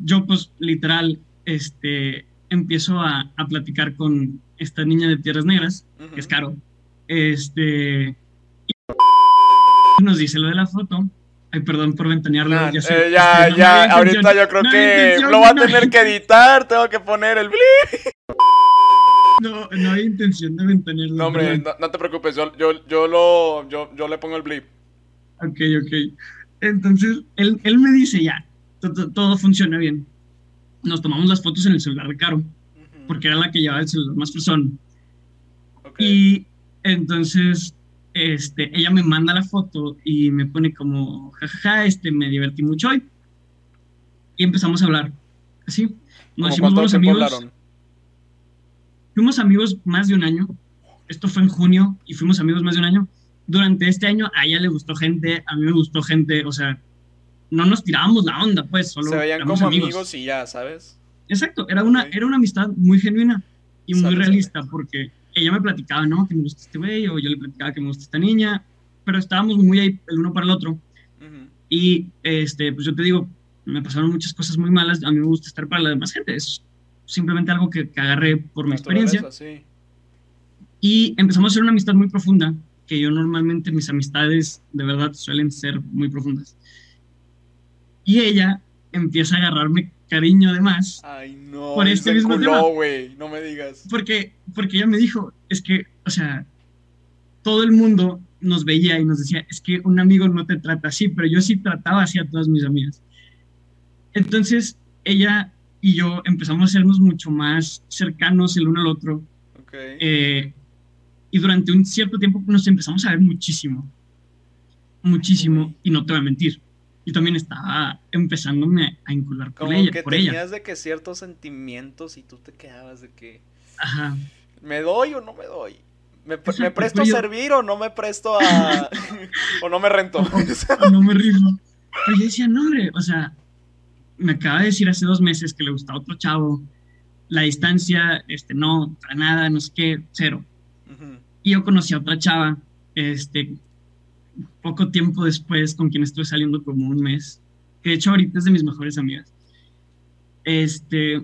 yo pues literal, este, empiezo a, a, platicar con esta niña de Tierras Negras, que es Caro. Este, y nos dice lo de la foto. Ay, perdón por ventanearlo. ya, eh, ya, ya ahorita yo creo que lo va a tener que editar, tengo que poner el blip. No, no hay intención de ventanearlo. No, hombre, no, te preocupes, yo, yo, yo, lo, yo, yo le pongo el blip. Ok, ok. Entonces, él, él me dice ya, todo, funciona bien. Nos tomamos las fotos en el celular de Caro, porque era la que llevaba el celular más persona. Y entonces, este, ella me manda la foto y me pone como, jajaja, este, me divertí mucho hoy. Y empezamos a hablar. Así. Nos hicimos buenos amigos. Fuimos amigos más de un año. Esto fue en junio y fuimos amigos más de un año. Durante este año a ella le gustó gente, a mí me gustó gente, o sea, no nos tirábamos la onda, pues, solo Se veían como amigos. y ya, ¿sabes? Exacto, era una, era una amistad muy genuina y muy realista, porque ella me platicaba, ¿no? Que me gusta este güey, o yo le platicaba que me gusta esta niña, pero estábamos muy ahí el uno para el otro. Y, este, pues yo te digo, me pasaron muchas cosas muy malas, a mí me gusta estar para la demás gente, es simplemente algo que, agarré por mi experiencia. Y empezamos a hacer una amistad muy profunda, que yo normalmente mis amistades de verdad suelen ser muy profundas. Y ella empieza a agarrarme cariño además. Ay, no. Por este mismo tema. güey, no me digas. Porque, porque ella me dijo, es que, o sea, todo el mundo nos veía y nos decía, es que un amigo no te trata así, pero yo sí trataba así a todas mis amigas. Entonces, ella y yo empezamos a hacernos mucho más cercanos el uno al otro. Okay. Eh, y durante un cierto tiempo nos empezamos a ver muchísimo. Muchísimo. Y no te voy a mentir. Yo también estaba empezándome a incular por ella. Que por tenías de que ciertos sentimientos y tú te quedabas de que. Ajá. ¿Me doy o no me doy? ¿Me, presto a servir o no me presto a. [LAUGHS] o no me rento? o, [LAUGHS] no me rifo. Pero yo decía, no, hombre, o sea, me acaba de decir hace dos meses que le gustaba otro chavo. La distancia, este, no, para nada, no sé qué, cero. Y yo conocí a otra chava, este, poco tiempo después, con quien estuve saliendo como un mes, que de hecho ahorita es de mis mejores amigas. Este,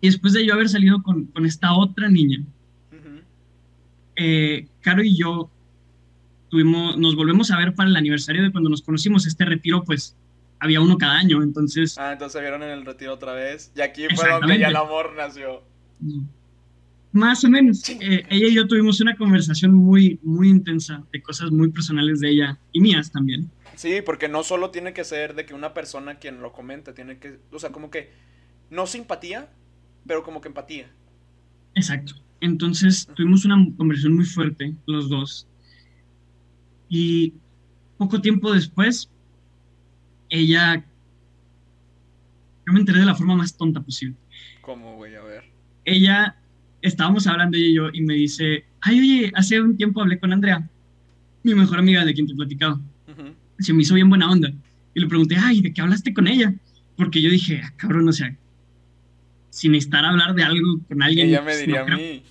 y después de yo haber salido con, con esta otra niña, eh, Caro y yo tuvimos, nos volvemos a ver para el aniversario de cuando nos conocimos. Este retiro, pues, había uno cada año, entonces... Ah, entonces se vieron en el retiro otra vez. Y aquí fue donde ya el amor nació. Más o menos. Eh, ella y yo tuvimos una conversación muy, muy intensa de cosas muy personales de ella y mías también. Sí, porque no solo tiene que ser de que una persona quien lo comente, tiene que, o sea, como que no simpatía, pero como que empatía. Exacto. Entonces tuvimos una conversación muy fuerte, los dos. Y poco tiempo después, ella... Yo me enteré de la forma más tonta posible. ¿Cómo, güey? A ver. Ella, estábamos hablando ella y yo, y me dice, ay, oye, hace un tiempo hablé con Andrea, mi mejor amiga de quien te he platicado. Se me hizo bien buena onda. Y le pregunté, ay, ¿de qué hablaste con ella? Porque yo dije, ah, cabrón, o sea, sin estar a hablar de algo con alguien. Ella me pues, diría a mí.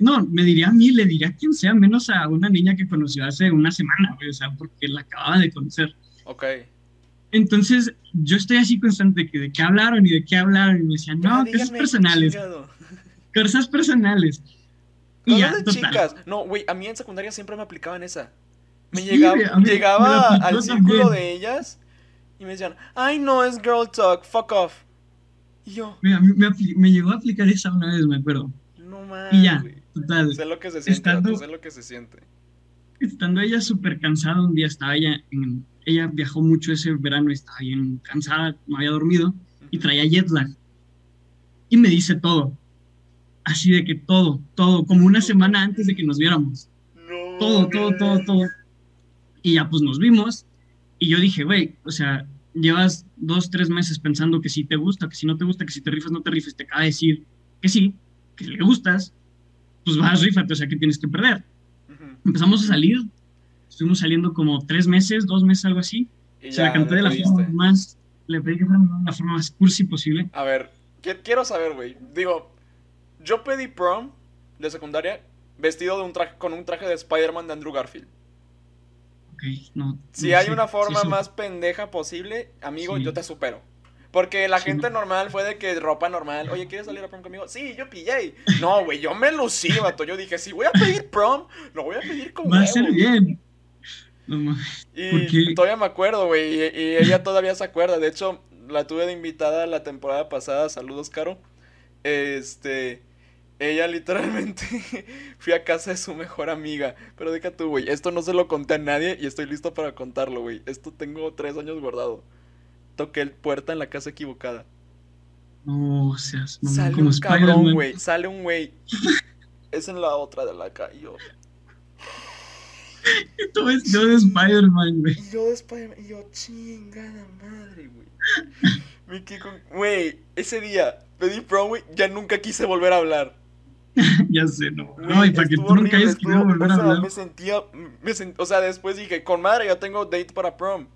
no, me diría a mí, le diría a quien sea, menos a una niña que conoció hace una semana, o sea, porque la acababa de conocer. Ok. Entonces, yo estoy así constante de que de qué hablaron y de qué hablaron, y me decían, no, cosas personales. Cosas personales. Y no, ya, de chicas. No, güey, a mí en secundaria siempre me aplicaban esa. Me llegaba, llegaba al círculo de ellas y me decían, ay, no, es girl talk, fuck off. Y yo. Me, me, llegó a aplicar esa una vez, me acuerdo. No mames. Y ya, total. Sé lo que se siente, estando, sé lo que se siente. Estando ella súper cansada un día, estaba ella en, ella viajó mucho ese verano y estaba bien cansada, no había dormido y traía jet lag. Y me dice todo. Así de que todo, todo, como una semana antes de que nos viéramos. No, todo, todo, todo, todo. Y ya pues nos vimos y yo dije, güey, o sea, llevas dos, tres meses pensando que si te gusta, que si no te gusta, que si te rifas, no te rifes, te acaba de decir que sí, que le gustas, pues vas, rifate, o sea, que tienes que perder. Empezamos a salir, estuvimos saliendo como tres meses, dos meses, algo así. Y Se la canté de la forma más, le pedí que fuera la forma más cursi posible. A ver, quiero saber, güey. Digo, yo pedí prom de secundaria vestido de un traje, con un traje de Spider-Man de Andrew Garfield si hay una forma más pendeja posible, amigo, yo te supero. Porque la gente normal fue de que ropa normal, oye, ¿quieres salir a prom conmigo? Sí, yo pillé. No, güey, yo me lucí, vato. Yo dije, si voy a pedir prom, lo voy a pedir con Va a ser bien. y todavía me acuerdo, güey, y, y, ella todavía se acuerda. De hecho, la tuve de invitada la temporada pasada. Saludos, Caro. Este, ella literalmente [LAUGHS] fui a casa de su mejor amiga. Pero deja tú, güey. Esto no se lo conté a nadie y estoy listo para contarlo, güey. Esto tengo tres años guardado. Toqué el puerta en la casa equivocada. No, seas Sale un cabrón, güey. Sale un güey. es en la otra de la calle. Yo. Y [LAUGHS] tú ves yo de Spider-Man, güey. Yo de Spider-Man. Y yo, chingada madre, güey. Güey, ese día pedí prom, güey. Ya nunca quise volver a hablar. [LAUGHS] ya sé, no. no, y para que tú nunca hayas querido volver a hablar. Me sentía, me o sea, después dije, con madre, ya tengo date para prom.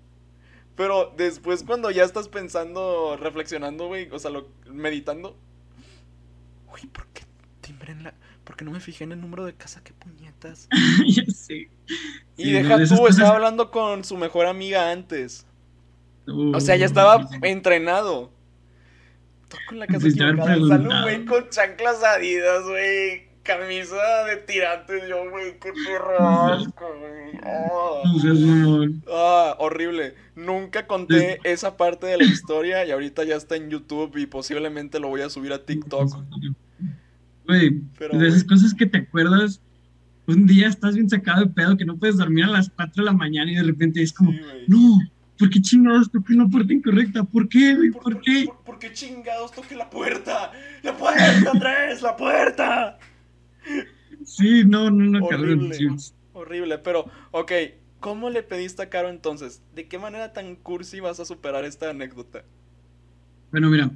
Pero después cuando ya estás pensando, reflexionando, güey, o sea, lo, meditando. Uy, ¿por qué timbre en la...? ¿Por qué no me fijé en el número de casa? ¿Qué puñetas? [LAUGHS] ya sé. Y deja tú, estaba hablando con su mejor amiga antes. o sea, ya estaba entrenado Con la casa equivocada. Sale un güey con chanclas adidas, güey. Camisa de tirantes, yo, güey, qué perro güey. [LAUGHS] Ah, horrible. Nunca conté esa parte de la historia y ahorita ya está en YouTube y posiblemente lo voy a subir a TikTok. Güey, de esas cosas que te acuerdas, un día estás bien sacado de pedo que no puedes dormir a las 4 de la mañana y de repente es como, no, ¿por qué chingados toqué la puerta incorrecta? ¿Por qué, güey? ¿Por, qué? Por, qué chingados toqué la puerta? ¡La puerta, Andrés! ¡La puerta! Sí, no, no, no, Horrible, horrible, pero, ok, ¿cómo le pediste a Caro entonces? ¿De qué manera tan cursi vas a superar esta anécdota? Bueno, mira,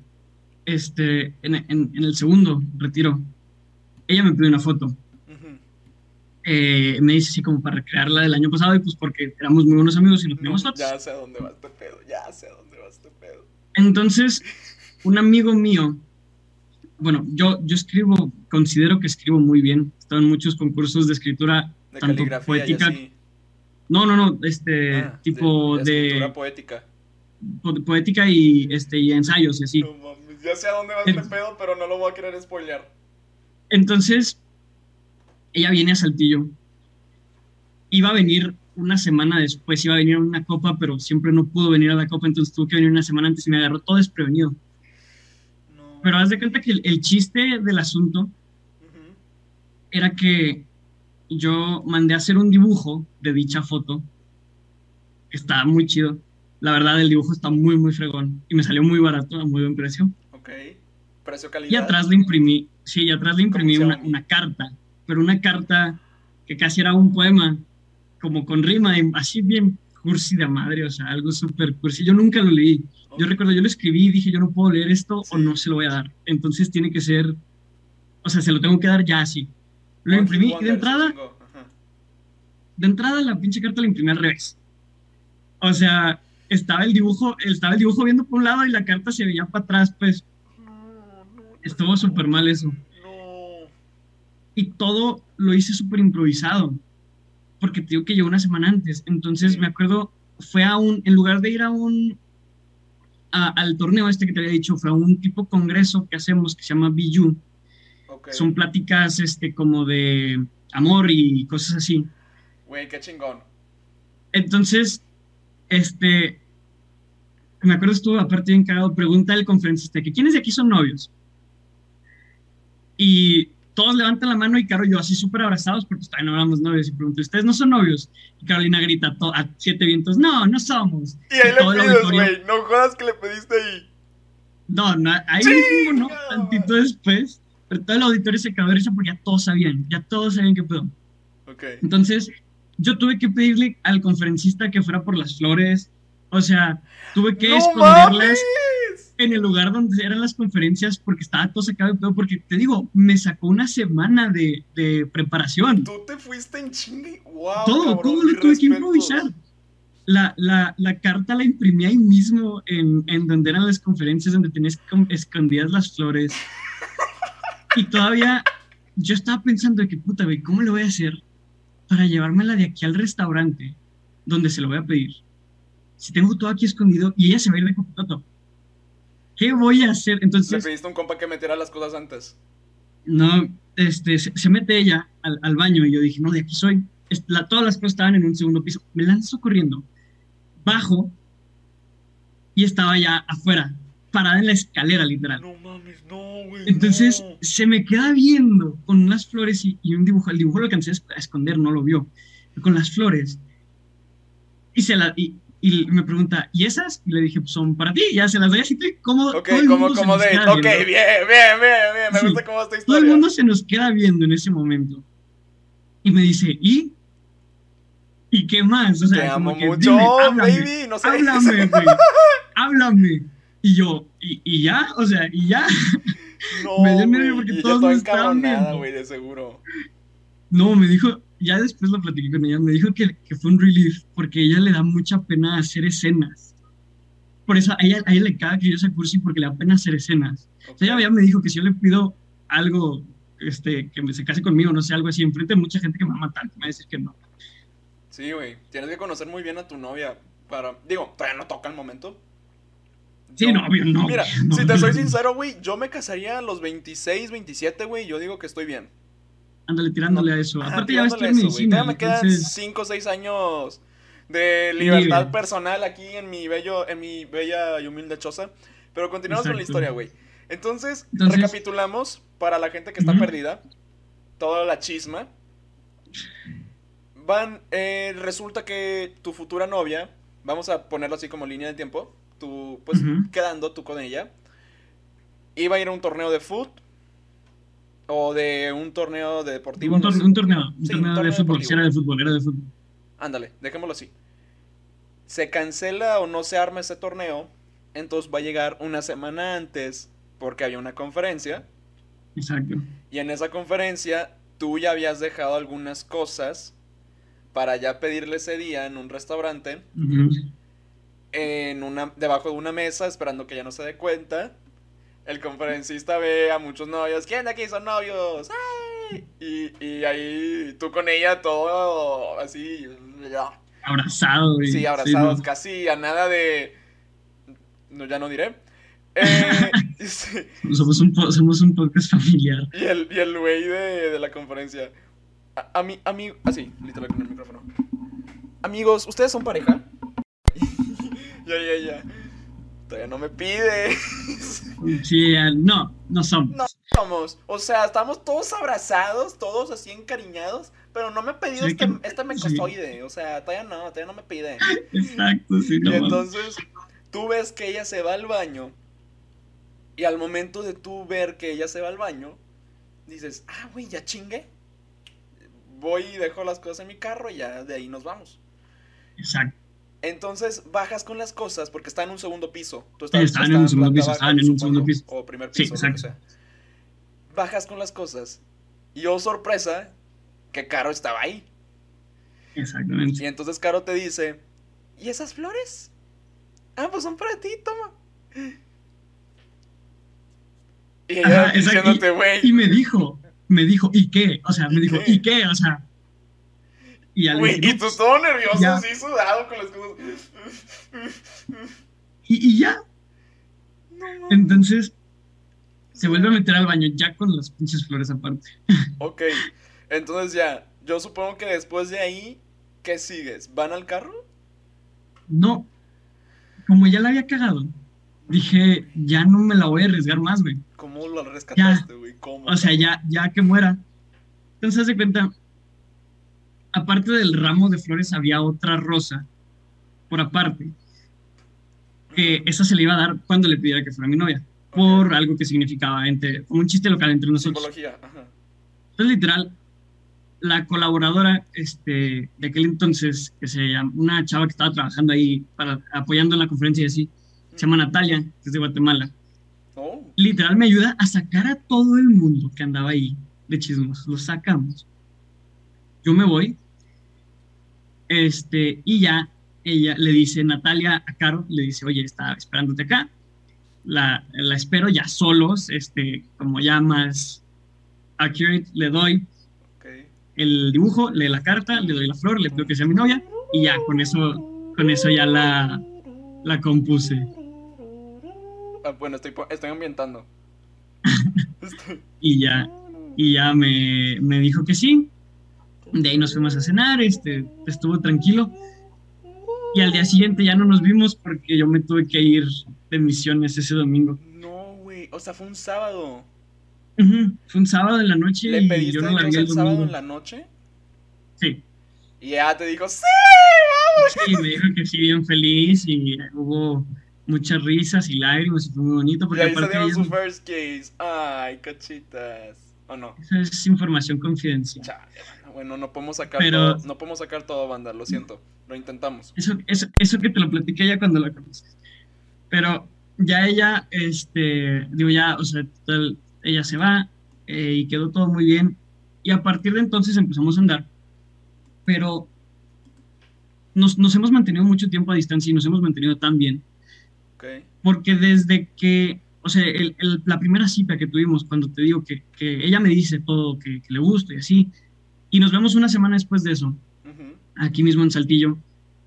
este, en, en el segundo retiro, ella me pidió una foto. Eh, me dice así como para recrearla del año pasado y pues porque éramos muy buenos amigos y nos teníamos fotos. Ya sé a dónde va este pedo, ya sé a dónde va este pedo. Entonces, un amigo mío, bueno, yo, yo escribo, considero que escribo muy bien. He estado en muchos concursos de escritura, de tanto poética. No, no, no, este ah, tipo de, Escritura poética. poética y, este, y ensayos y así. No mames, ya sé a dónde va este pedo, pero no lo voy a querer spoilear. Entonces, ella viene a Saltillo. Iba a venir una semana después, iba a venir a una copa, pero siempre no pudo venir a la copa, entonces tuvo que venir una semana antes y me agarró todo desprevenido. Pero haz de cuenta que el, chiste del asunto era que yo mandé a hacer un dibujo de dicha foto. Está muy chido. La verdad, el dibujo está muy, muy fregón. Y me salió muy barato, a muy buen precio. Ok. Precio calidad. Y atrás le imprimí, sí, y atrás le imprimí una, una, carta pero una carta que casi era un poema, como con rima, así bien cursi de madre, o sea, algo súper cursi. Yo nunca lo leí. Yo recuerdo, yo lo escribí y dije, yo no puedo leer esto o no se lo voy a dar. Entonces tiene que ser, o sea, se lo tengo que dar ya así. Lo imprimí y de entrada, de entrada la pinche carta la imprimí al revés. O sea, estaba el dibujo, estaba el dibujo viendo por un lado y la carta se veía para atrás, pues. Estuvo súper mal eso y todo lo hice súper improvisado, porque te digo que llegó una semana antes. Entonces me acuerdo, fue a un, en lugar de ir a un, al torneo este que te había dicho, fue a un tipo congreso que hacemos que se llama Biju. Son pláticas este, como de amor y cosas así. Güey, qué chingón. Entonces, este, me acuerdo estuvo aparte bien cagado, pregunta el conferencista que quiénes de aquí son novios. Y todos levantan la mano y Caro y yo así súper abrazados porque todavía no éramos novios y pregunto, ¿ustedes no son novios? Y Carolina grita a siete vientos, no, no somos. Y ahí le pides, güey, no jodas que le pediste ahí. No, no ahí mismo no, tantito después, pero todo el auditorio se quedó de porque ya todos sabían, ya todos sabían qué pedo. Okay. Entonces, yo tuve que pedirle al conferencista que fuera por las flores, o sea, tuve que esconderlas en el lugar donde eran las conferencias porque estaba todo sacado de todo, porque te digo, me sacó una semana de, de preparación. Tú te fuiste en chingue, wow. Todo, todo lo tuve que improvisar. La, la, la, carta la imprimí ahí mismo en, en donde eran las conferencias, donde tenías escondidas las flores. y todavía yo estaba pensando de que puta, güey, ¿cómo le voy a hacer para llevármela de aquí al restaurante donde se lo voy a pedir? Si tengo todo aquí escondido y ella se va a ir de copiloto ¿qué voy a hacer? Entonces... ¿Le pediste a un compa que metiera las cosas antes? No, este, se, mete ella al, baño y yo dije, no, de aquí soy. todas las cosas estaban en un segundo piso. Me lanzo corriendo, bajo y estaba ya afuera, parada en la escalera, literal. No mames, no, güey. Entonces se me queda viendo con unas flores y, un dibujo. El dibujo lo alcancé a esconder, no lo vio. Con las flores. Y se la. Y, y me pregunta, ¿y esas? Y le dije, pues son para ti, ya se las doy así, ¿cómo? Ok, como, como de, ok, bien, bien, bien, bien, me gusta cómo esta historia. Todo el mundo se nos queda viendo en ese momento. Y me dice, ¿y? ¿Y qué más? O sea, Te amo mucho, háblame, baby, no sé. Háblame, güey, [LAUGHS] háblame. Y yo, ¿y, ¿y ya? O sea, ¿y ya? No, [LAUGHS] me dio miedo porque todos me estaban viendo. güey, de seguro. No, me dijo, ya después lo platiqué con ella, me dijo que, que, fue un relief porque a ella le da mucha pena hacer escenas. Por eso a ella, a ella le caga que yo sea cursi porque le da pena hacer escenas. O sea, ella ya me dijo que si yo le pido algo, este, que se case conmigo, no sé, algo así, enfrente de mucha gente que me va a matar, que me va a decir que no. Sí, güey, tienes que conocer muy bien a tu novia para... Digo, todavía no toca el momento. Sí, no, no. Mira, si te soy sincero, güey, yo me casaría a los 26, 27, güey, yo digo que estoy bien. Ándale, tirándole a eso. Aparte ya estoy en medicina. me quedan 5 o 6 años de libertad personal aquí en mi bello, en mi bella y humilde choza. Pero continuamos con la historia, güey. Entonces, recapitulamos para la gente que está perdida. Toda la chisma. Van, eh, resulta que tu futura novia, vamos a ponerlo así como línea de tiempo, tú, pues quedando tú con ella, iba a ir a un torneo de foot o de un torneo de deportivo. Un, torneo, un torneo, de fútbol, era de fútbol, era de fútbol. Ándale, dejémoslo así. Se cancela o no se arma ese torneo, entonces va a llegar una semana antes porque había una conferencia. Exacto. Y en esa conferencia tú ya habías dejado algunas cosas para ya pedirle ese día en un restaurante en una, debajo de una mesa esperando que ella no se dé cuenta. El conferencista ve a muchos novios. ¿Quién de aquí son novios? Y, y ahí tú con ella todo así. Abrazado. Sí, abrazados. Casi a nada de... No, ya no diré. [LAUGHS] Eh, [LAUGHS] somos, un, somos un podcast familiar. Y el, y el güey de, de, la conferencia. A, mí, a mí, así, literal con el micrófono. Amigos, ¿ustedes son pareja? [LAUGHS] Ya, ya, ya. Todavía no me pide. [LAUGHS] Sí, no, no somos. No somos. O sea, estamos todos abrazados, todos así encariñados, pero no me ha pedido este, este mecosoide. O sea, todavía no, todavía no me pide. Exacto, sí, no. Y entonces, tú ves que ella se va al baño. Y al momento de tú ver que ella se va al baño, dices, ah, güey, ya chingue. Voy y dejo las cosas en mi carro y ya de ahí nos vamos. Exacto. Entonces bajas con las cosas porque está en un segundo piso. Tú estás, en un segundo piso, estaban en un segundo piso. O primer piso, sí, o sea. Bajas con las cosas y oh sorpresa, que Caro estaba ahí. Exactamente. Y entonces Caro te dice, ¿y esas flores? Ah, pues son para ti, toma. Y ella diciéndote, güey. Y, me dijo, me dijo, ¿y qué? O sea, me dijo, ¿y qué? O sea, y, y tú todo nervioso, así sudado con las cosas. Y, ya. Entonces, se vuelve a meter al baño ya con las pinches flores aparte. [LAUGHS] Ok, entonces ya, yo supongo que después de ahí, ¿qué sigues? ¿Van al carro? No, como ya la había cagado, dije, ya no me la voy a arriesgar más, güey. ¿Cómo lo rescataste, güey? ¿Cómo? O sea, ya, ya que muera. Entonces, se cuenta, aparte del ramo de flores había otra rosa por aparte, que esa se le iba a dar cuando le pidiera que fuera mi novia, por algo que significaba entre, un chiste local entre nosotros. Entonces, literal, la colaboradora este, de aquel entonces, que se llama, una chava que estaba trabajando ahí, para, apoyando en la conferencia y así, se llama Natalia, que es de Guatemala. Oh. Literal me ayuda a sacar a todo el mundo que andaba ahí de chismos. Lo sacamos. Yo me voy, este, y ya ella le dice, Natalia a Caro, le dice, oye, está esperándote acá, la, la espero ya solos, este, como ya más accurate, le doy el dibujo, le la carta, le doy la flor, le pido que sea mi novia, y ya, con eso, con eso ya la, la compuse. Ah, bueno, estoy, estoy ambientando. [LAUGHS] y ya, y ya me, me dijo que sí, de ahí nos fuimos a cenar, este, estuvo tranquilo. Y al día siguiente ya no nos vimos porque yo me tuve que ir de misiones ese domingo. No, güey, o sea, fue un sábado. Fue un sábado en la noche ¿Le y yo no la vi el, sábado en la noche? Sí. Y ya te dijo, ¡sí! ¡Vamos! Sí, me dijo que sí, bien feliz y hubo muchas risas y lágrimas y fue muy bonito. Porque y ahí se su first case. Ay, cachitas. ¿O no? Esa es información confidencial. Chale, bueno, no podemos sacar todo, no podemos sacar todo, banda, lo siento, lo intentamos. Eso, eso, eso que te lo platiqué ya cuando la conoces. Pero ya ella, este, digo, ya, o sea, ella se va eh, y quedó todo muy bien. Y a partir de entonces empezamos a andar. Pero nos, nos hemos mantenido mucho tiempo a distancia y nos hemos mantenido tan bien. Okay. Porque desde que, o sea, el, la primera cita que tuvimos, cuando te digo que, que ella me dice todo, que, que, le gusta y así, y nos vemos una semana después de eso, aquí mismo en Saltillo.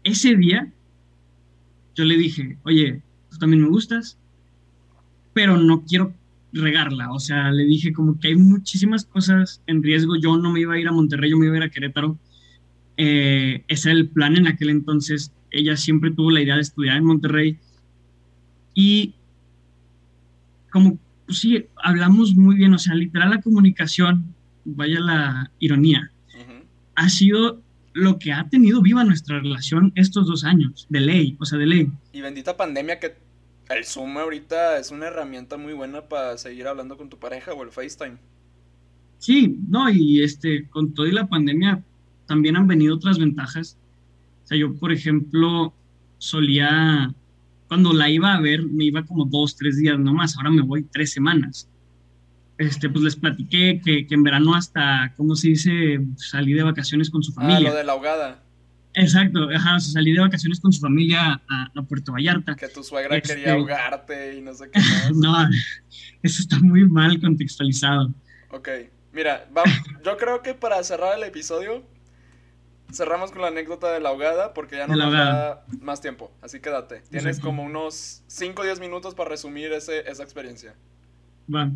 Ese día, yo le dije, oye, tú también me gustas, pero no quiero regarla. O sea, le dije como que hay muchísimas cosas en riesgo. Yo no me iba a ir a Monterrey, yo me iba a ir a Querétaro. Eh, ese era el plan en aquel entonces. Ella siempre tuvo la idea de estudiar en Monterrey. Y como, pues sí, hablamos muy bien, o sea, literal la comunicación, vaya la ironía, ha sido lo que ha tenido viva nuestra relación estos dos años, de ley, o sea, de ley. Y bendita pandemia que el Zoom ahorita es una herramienta muy buena para seguir hablando con tu pareja o el FaceTime. Sí, no, y este, con toda la pandemia también han venido otras ventajas. O sea, yo, por ejemplo, solía, cuando la iba a ver, me iba como dos, tres días nomás, ahora me voy tres semanas. Este, pues les platiqué que, que en verano hasta, ¿cómo se dice? Salí de vacaciones con su familia. Ah, lo de la ahogada. Exacto, ajá, o sea, salí de vacaciones con su familia a, Puerto Vallarta. Que tu suegra este, quería ahogarte y no sé qué [LAUGHS] más. no, eso está muy mal contextualizado. Ok, mira, vamos, yo creo que para cerrar el episodio, cerramos con la anécdota de la ahogada porque ya no nos da más tiempo, así quédate. Tienes como unos 5 o 10 minutos para resumir ese, esa experiencia. Va,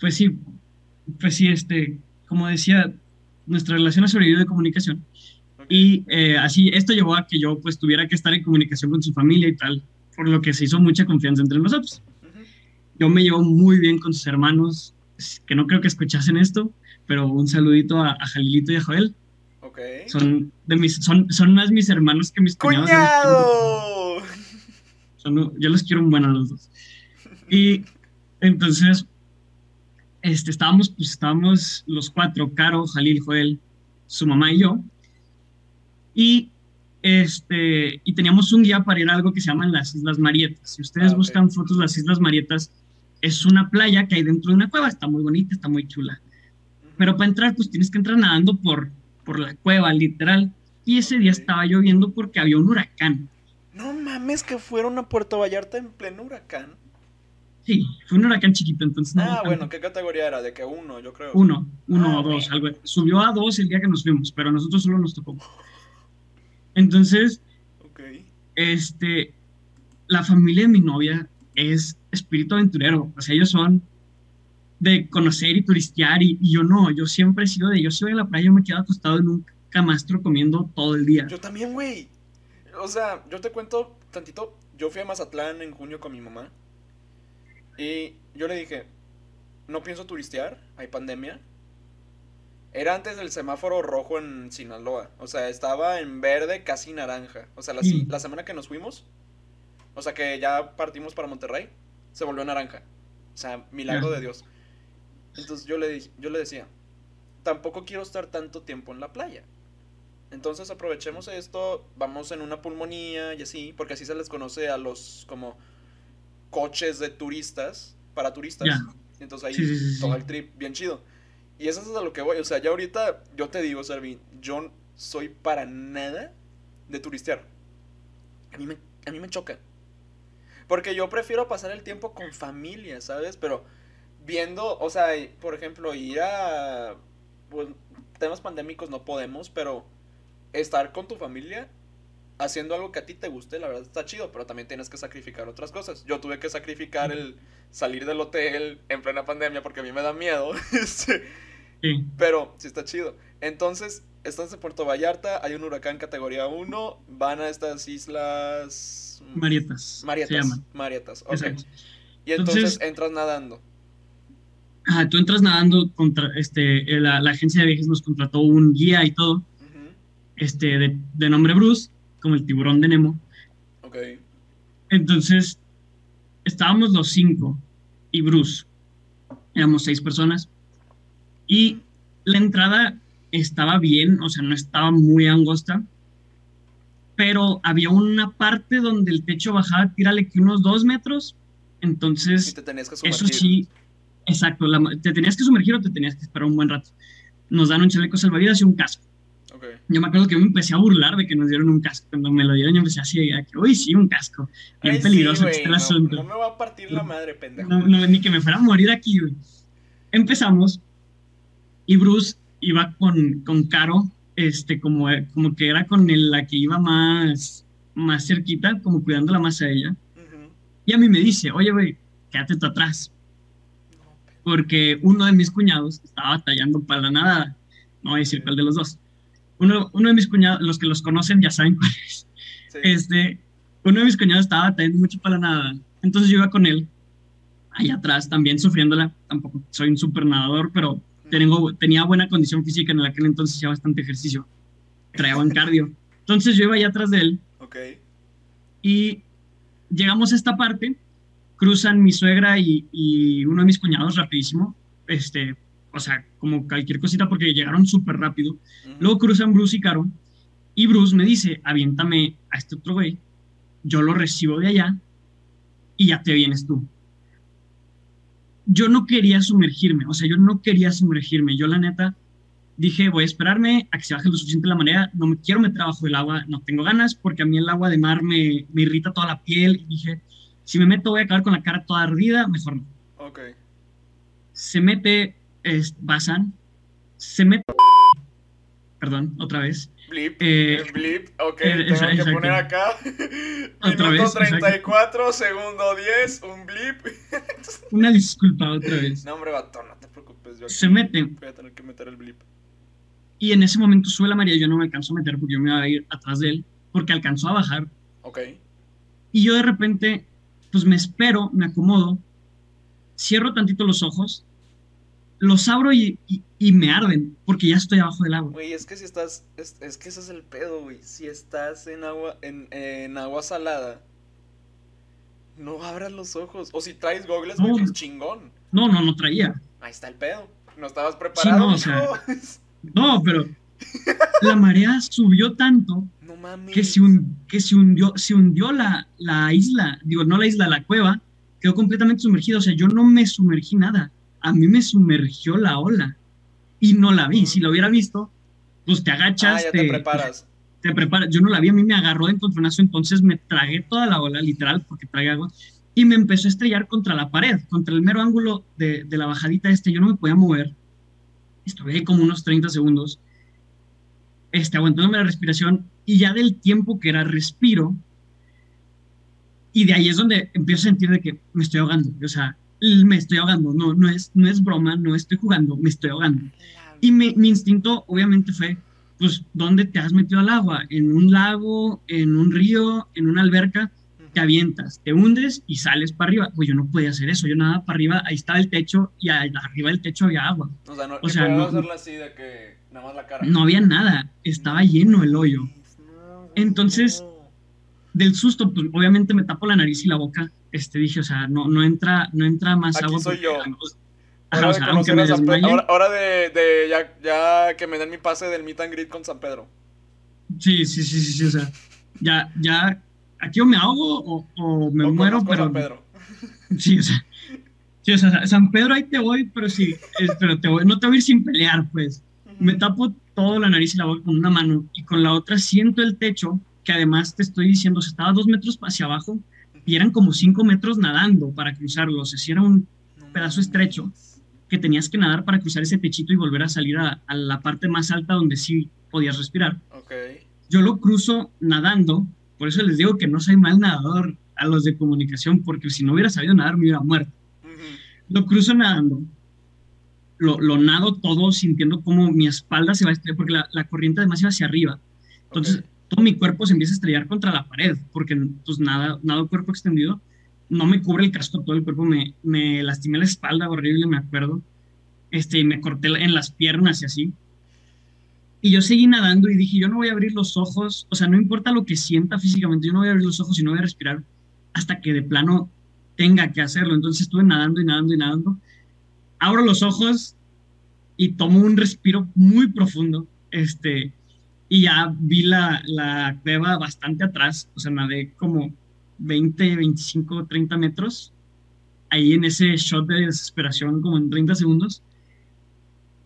pues sí, pues sí, este, como decía, nuestra relación ha sobrevivido de comunicación y eh, así, esto llevó a que yo pues tuviera que estar en comunicación con su familia y tal, por lo que se hizo mucha confianza entre nosotros. Yo me llevo muy bien con sus hermanos, que no creo que escuchasen esto, pero un saludito a, Jalilito y a Joel. Okay. Son, de mis, son, son más mis hermanos que mis cuñados. Son, yo los quiero un buen a los dos. Y entonces, este, estábamos, pues estábamos los cuatro, Caro, Jalil, Joel, su mamá y yo, y, este, y teníamos un guía para ir a algo que se llaman las Islas Marietas. Si ustedes ah, buscan fotos de las Islas Marietas, es una playa que hay dentro de una cueva, está muy bonita, está muy chula. Pero para entrar, pues tienes que entrar nadando por, por la cueva, literal. Y ese día estaba lloviendo porque había un huracán. No mames, que fueron a Puerto Vallarta en pleno huracán. Sí, fue un huracán chiquito, entonces no. Ah, bueno, ¿qué categoría era? De que uno, yo creo. Uno, uno ah, o dos, algo. Subió a dos el día que nos fuimos, pero a nosotros solo nos tocó. Entonces, este, la familia de mi novia es espíritu aventurero. O sea, ellos son de conocer y turistear y, yo no, yo siempre he sido de, yo soy de la playa, yo me quedo acostado en un camastro comiendo todo el día. Yo también, güey. O sea, yo te cuento tantito, yo fui a Mazatlán en junio con mi mamá y yo le dije, no pienso turistear, hay pandemia, era antes del semáforo rojo en Sinaloa. O sea, estaba en verde, casi naranja. O sea, la, la, semana que nos fuimos, o sea, que ya partimos para Monterrey, se volvió naranja. O sea, milagro de Dios. Entonces yo le, yo le decía, tampoco quiero estar tanto tiempo en la playa. Entonces aprovechemos esto, vamos en una pulmonía y así, porque así se les conoce a los como coches de turistas, para turistas. Entonces ahí todo el trip bien chido. Y eso es a lo que voy. O sea, ya ahorita yo te digo, Servi, yo soy para nada de turistear. A mí me, a mí me choca. Porque yo prefiero pasar el tiempo con familia, ¿sabes? Pero viendo, o sea, por ejemplo, ir a pues, temas pandémicos no podemos, pero estar con tu familia haciendo algo que a ti te guste, la verdad está chido, pero también tienes que sacrificar otras cosas. Yo tuve que sacrificar el salir del hotel en plena pandemia porque a mí me da miedo. [LAUGHS] Este, pero sí está chido. Entonces, estás en Puerto Vallarta, hay un huracán categoría 1, van a estas islas... Marietas. Marietas. Marietas, ok. Y entonces, entras nadando. Ah, tú entras nadando contra, este, la, agencia de viajes nos contrató un guía y todo, este, de, de, nombre Bruce, como el tiburón de Nemo. Ok. Entonces, estábamos los cinco y Bruce, éramos seis personas. Y la entrada estaba bien, o sea, no estaba muy angosta, pero había una parte donde el techo bajaba, tírale que unos dos metros, entonces... te tenías que Eso sí, exacto, te tenías que sumergir o te tenías que esperar un buen rato. Nos dan un chaleco salvavidas y un casco. Yo me acuerdo que me empecé a burlar de que nos dieron un casco. Cuando me lo dieron, yo empecé así, que, uy, sí, un casco. Bien peligroso este no, asunto. No me va a partir la madre, pendejo. No, ni que me fuera a morir aquí, güey. Empezamos y Bruce iba con, con Caro, este, como, como que era con la que iba más, más cerquita, como cuidándola más a ella. Y a mí me dice, oye, güey, quédate tú atrás. Porque uno de mis cuñados estaba batallando para la nada. No voy a decir cuál de los dos. Uno, uno de mis cuñados, los que los conocen ya saben cuál es. Este, uno de mis cuñados estaba batallando mucho para la nada. Entonces yo iba con él, ahí atrás, también sufriéndola. Tampoco soy un super nadador, pero tengo, tenía buena condición física en aquel entonces, ya bastante ejercicio. Traía buen cardio. Entonces yo iba allá atrás de él. Ok. Y llegamos a esta parte, cruzan mi suegra y, uno de mis cuñados rapidísimo, este, o sea, como cualquier cosita porque llegaron súper rápido. Luego cruzan Bruce y Caro y Bruce me dice, aviéntame a este otro güey, yo lo recibo de allá y ya te vienes tú. Yo no quería sumergirme, o sea, yo no quería sumergirme. Yo la neta dije, voy a esperarme a que se baje lo suficiente la marea, no me quiero meter abajo del agua, no tengo ganas porque a mí el agua de mar me, me irrita toda la piel y dije, si me meto voy a acabar con la cara toda ardida, mejor no. Ok. Se mete, es, Basan, se mete, perdón, otra vez. Blip, eh, blip, ok, eh, tengo que poner acá. [LAUGHS] Otra Minuto 34, segundo 10, un blip. [LAUGHS] Una disculpa otra vez. No, hombre, batón, no te preocupes. Yo se mete. Voy a tener que meter el blip. Y en ese momento sube la María, yo no me alcanzo a meter porque yo me iba a ir atrás de él, porque alcanzó a bajar. Ok. Y yo de repente, pues me espero, me acomodo, cierro tantito los ojos, los abro y, y, me arden, porque ya estoy abajo del agua. Güey, es que si estás, es, es, que ese es el pedo, güey. Si estás en agua, en, en agua salada, no abras los ojos. O si traes gogles, güey, pues chingón. No, no, no traía. Ahí está el pedo. No estabas preparado. no, o sea, [LAUGHS] No, pero la marea subió tanto que, se, que se hundió, se hundió la, la isla, digo, no la isla, la cueva, quedó completamente sumergida. O sea, yo no me sumergí nada. A mí me sumergió la ola y no la vi. Si lo hubiera visto, pues te agachas. Ah, te, preparas. Te preparas. Yo no la vi, a mí me agarró de encontronazo, entonces me tragué toda la ola, literal, porque trae agua, y me empezó a estrellar contra la pared, contra el mero ángulo de, de la bajadita este. Yo no me podía mover estuve ahí como unos 30 segundos, este, aguantándome la respiración y ya del tiempo que era respiro, y de ahí es donde empiezo a sentir de que me estoy ahogando, o sea, me estoy ahogando, no, no, es, no es broma, no estoy jugando, me estoy ahogando. Y mi instinto obviamente fue, pues, ¿dónde te has metido al agua? ¿En un lago, en un río, en una alberca? te avientas, te hundes y sales para arriba. Pues yo no podía hacer eso, yo nada para arriba, ahí estaba el techo y arriba del techo había agua. O sea, no, o sea, no, así de que nada más la cara. no había nada, estaba lleno el hoyo. Entonces, del susto, pues obviamente me tapo la nariz y la boca. Este dije, o sea, no, no entra, no entra más Aquí agua. soy yo. Ahora, ahora, de, de ya, ya, que me den mi pase del meet and greet con San Pedro. Sí, sí, sí, sí, sí, o sea, ya, ya aquí o me ahogo o, me muero, pero... San Pedro. [LAUGHS] Sí, o sea, sí, o sea, San Pedro ahí te voy, pero sí, pero te voy, no te voy a ir sin pelear, pues. Me tapo todo la nariz y la boca con una mano y con la otra siento el techo, que además te estoy diciendo, se estaba dos metros hacia abajo y eran como cinco metros nadando para cruzarlo, o sea, si era un pedazo estrecho que tenías que nadar para cruzar ese techito y volver a salir a, a la parte más alta donde sí podías respirar. Okay. Yo lo cruzo nadando por eso les digo que no soy mal nadador a los de comunicación, porque si no hubiera sabido nadar me hubiera muerto. Lo cruzo nadando, lo, lo, nado todo sintiendo como mi espalda se va a estrellar, porque la, la corriente además iba hacia arriba. Entonces todo mi cuerpo se empieza a estrellar contra la pared, porque pues nada, nado cuerpo extendido, no me cubre el casco, todo el cuerpo me, me lastimé la espalda horrible, me acuerdo. Este, me corté en las piernas y así. Y yo seguí nadando y dije, yo no voy a abrir los ojos, o sea, no importa lo que sienta físicamente, yo no voy a abrir los ojos y no voy a respirar hasta que de plano tenga que hacerlo. Entonces estuve nadando y nadando y nadando. Abro los ojos y tomo un respiro muy profundo, este, y ya vi la, la cueva bastante atrás, o sea, nadé como 20, 25, 30 metros, ahí en ese shot de desesperación, como en 30 segundos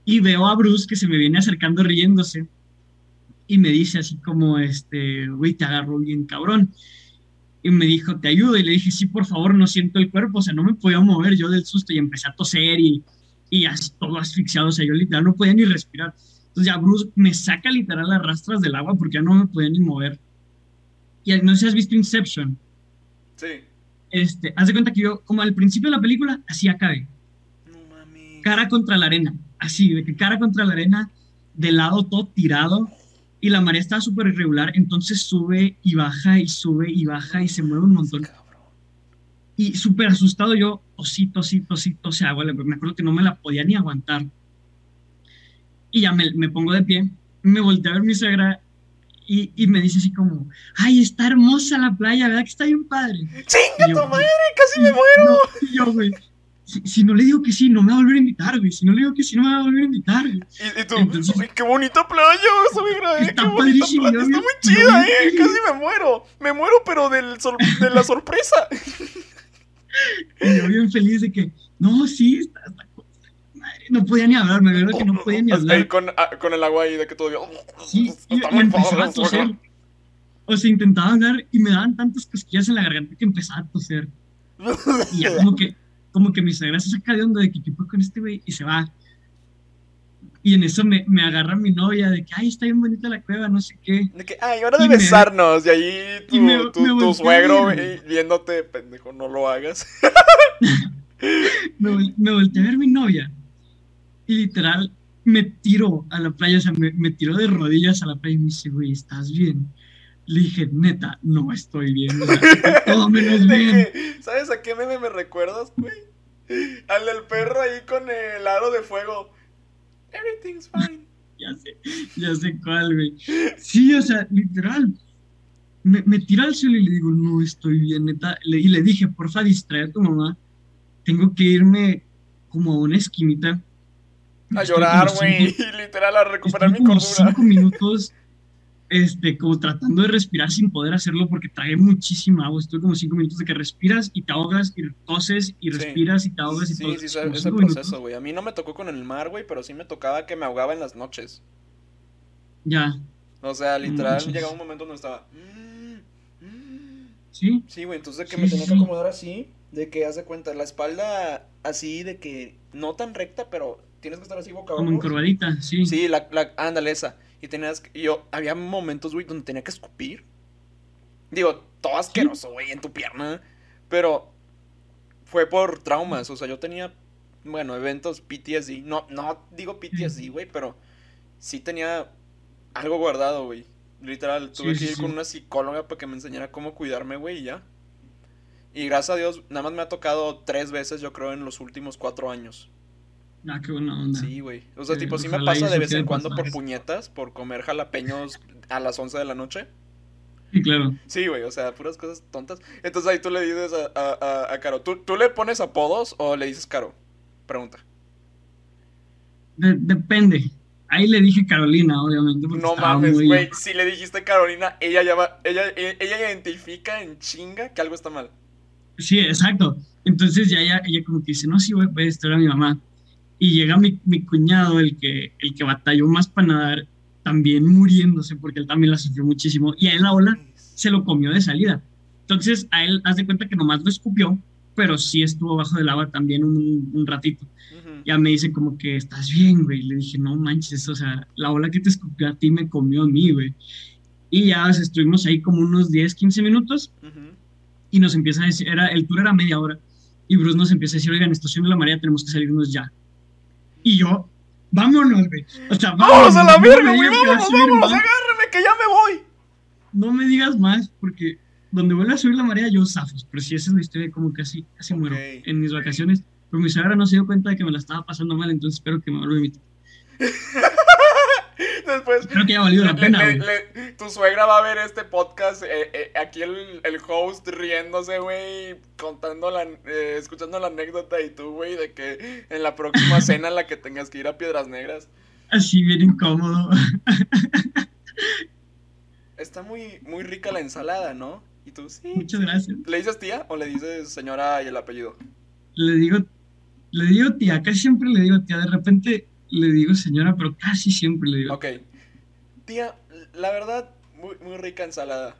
y veo a Bruce que se me viene acercando riéndose y me dice así como, este, güey, te agarro bien cabrón. Y me dijo, te ayudo. Y le dije, sí, por favor, no siento el cuerpo. O sea, no me podía mover yo del susto y empecé a toser y, y todo asfixiado. O sea, yo literal no podía ni respirar. Entonces ya Bruce me saca literal las rastras del agua porque ya no me podía ni mover. Y no sé si has visto Inception. Sí. este, haz de cuenta que yo, como al principio de la película, así acabé. No mames. Cara contra la arena, así, de que cara contra la arena, de lado todo tirado, y la marea estaba súper irregular, entonces sube y baja y sube y baja y se mueve un montón. Y súper asustado yo, osito, osito, osito, sea, bueno, me acuerdo que no me la podía ni aguantar. Y ya me, me pongo de pie, me volteé a ver mi suegra y, y, me dice así como, ay, está hermosa la playa, ¿verdad que está bien padre? ¡Chinga tu madre! ¡Casi me muero! No, y yo, güey, si, si, no le digo que sí, no me va a volver a invitar, güey. Si no le digo que sí, no me va a volver a invitar, güey. Y, y tú, Entonces, ¡ay, qué bonita playa, suegra! Eh, está qué padrísimo. Está muy chida, eh. Casi me muero. Me muero, pero del sor de la sorpresa. [LAUGHS] y yo bien feliz de que, no, sí, está, no podía ni hablar, me acuerdo que no podía ni [LAUGHS] hablar. Ahí con, ah, con el agua ahí de que todavía. Sí, y, y empezaba a toser. O sea, intentaba hablar y me daban tantas cosquillas en la garganta que empezaba a toser. Y ya como que, como que mi suegra se saca de onda de que equipo con este güey y se va. Y en eso me, me, agarra mi novia de que, ay, está bien bonita la cueva, no sé qué. De que, ay, hora de y besarnos. Me, y ahí tu, y me, tu, tu suegro güey, viéndote, pendejo, no lo hagas. [LAUGHS] me, me volteé a ver mi novia. Y literal, me tiró a la playa, o sea, me, me tiró de rodillas a la playa y me dice, güey, ¿estás bien? Le dije, neta, no estoy bien. O sea, [LAUGHS] todo menos bien. Que, ¿Sabes a qué meme me recuerdas, güey? Al del perro ahí con el aro de fuego. Everything's fine. [LAUGHS] ya sé, ya sé cuál, güey. Sí, o sea, literal. Me, me tiró al suelo y le digo, no estoy bien, neta. Le, y le dije, porfa, distrae a tu mamá. Tengo que irme como a una esquinita. A llorar, güey. [LAUGHS] Literal, a recuperar mi cordura. cinco minutos este, como tratando de respirar sin poder hacerlo porque trae muchísima agua. Estuve como cinco minutos de que respiras y te ahogas y toses y respiras sí. y te ahogas y sí, todo. Sí, sí, es el proceso, güey. A mí no me tocó con el mar, güey, pero sí me tocaba que me ahogaba en las noches. Ya. O sea, literal, no llegaba un momento donde estaba. Sí. Sí, güey, entonces que me tenía que acomodar así, de que hace cuenta, la espalda así, de que no tan recta, pero tienes que estar así boca Como encorvadita, sí. Sí, la, la, ándale esa. Y tenías y yo, había momentos, güey, donde tenía que escupir. Digo, todo asqueroso, güey, en tu pierna. Pero fue por traumas. O sea, yo tenía, bueno, eventos PTSD. No, no digo PTSD, güey, pero sí tenía algo guardado, güey. Literal, tuve Sí, que ir sí, con una psicóloga para que me enseñara cómo cuidarme, güey, y ya. Y gracias a Dios, nada más me ha tocado tres veces, yo creo, en los últimos cuatro años. Ah, qué buena onda. Sí, güey. O sea, Eh, tipo, sí me pasa de vez en cuando pasar. por puñetas, por comer jalapeños a las 11 de la noche. Sí, claro. Sí, güey, o sea, puras cosas tontas. Entonces ahí tú le dices a, a, a, a Caro, ¿tú, ¿tú le pones apodos o le dices Caro? Pregunta. De- depende. Ahí le dije Carolina, obviamente. No mames, muy- güey. Si le dijiste Carolina, ella ya va, ella, ella, ella identifica en chinga que algo está mal. Sí, exacto. Entonces ya ella, ella como que dice, no, sí, güey, pues esto era mi mamá. Y llega mi, mi cuñado, el que, el que batalló más para nadar, también muriéndose, porque él también la sufrió muchísimo. Y a él la ola se lo comió de salida. Entonces a él, haz de cuenta que nomás lo escupió, pero sí estuvo bajo del agua también un, un ratito. Ujú. Ya me dice como que, ¿estás bien, güey? Le dije, no manches, o sea, la ola que te escupió a ti me comió a mí, güey. Y ya, o sea, estuvimos ahí como unos 10, 15 minutos Ujú. y nos empieza a decir, era, el tour era media hora, y Bruce nos empieza a decir, oigan, estación de la María, tenemos que salirnos ya. Y yo, vámonos, güey. O sea, ¡Vámonos a la verga, güey! ¡Vámonos, subir vámonos! más, ¡Agárrame que ya me voy! No me digas más, porque donde vuelva a subir la marea, yo zafos. Pero si esa es la historia, como casi, casi muero en mis vacaciones. Pero mi suegra no se dio cuenta de que me la estaba pasando mal, entonces espero que me vuelva a invitar. [LAUGHS] Después. Creo que ya ha valido la pena, le- güey. le- tu suegra va a ver este podcast. eh, eh, aquí el, el host riéndose, güey. Contando la. eh, escuchando la anécdota. Y tú, güey, de que en la próxima [LAUGHS] cena en la que tengas que ir a Piedras Negras. Así bien incómodo. [LAUGHS] Está muy, muy rica la ensalada, ¿no? Y tú, sí. Muchas gracias. ¿Le dices tía o le dices señora y el apellido? Le digo, le digo tía, casi siempre le digo tía. De repente le digo señora, pero casi siempre le digo. Ok. Tía, la verdad, muy, muy rica ensalada.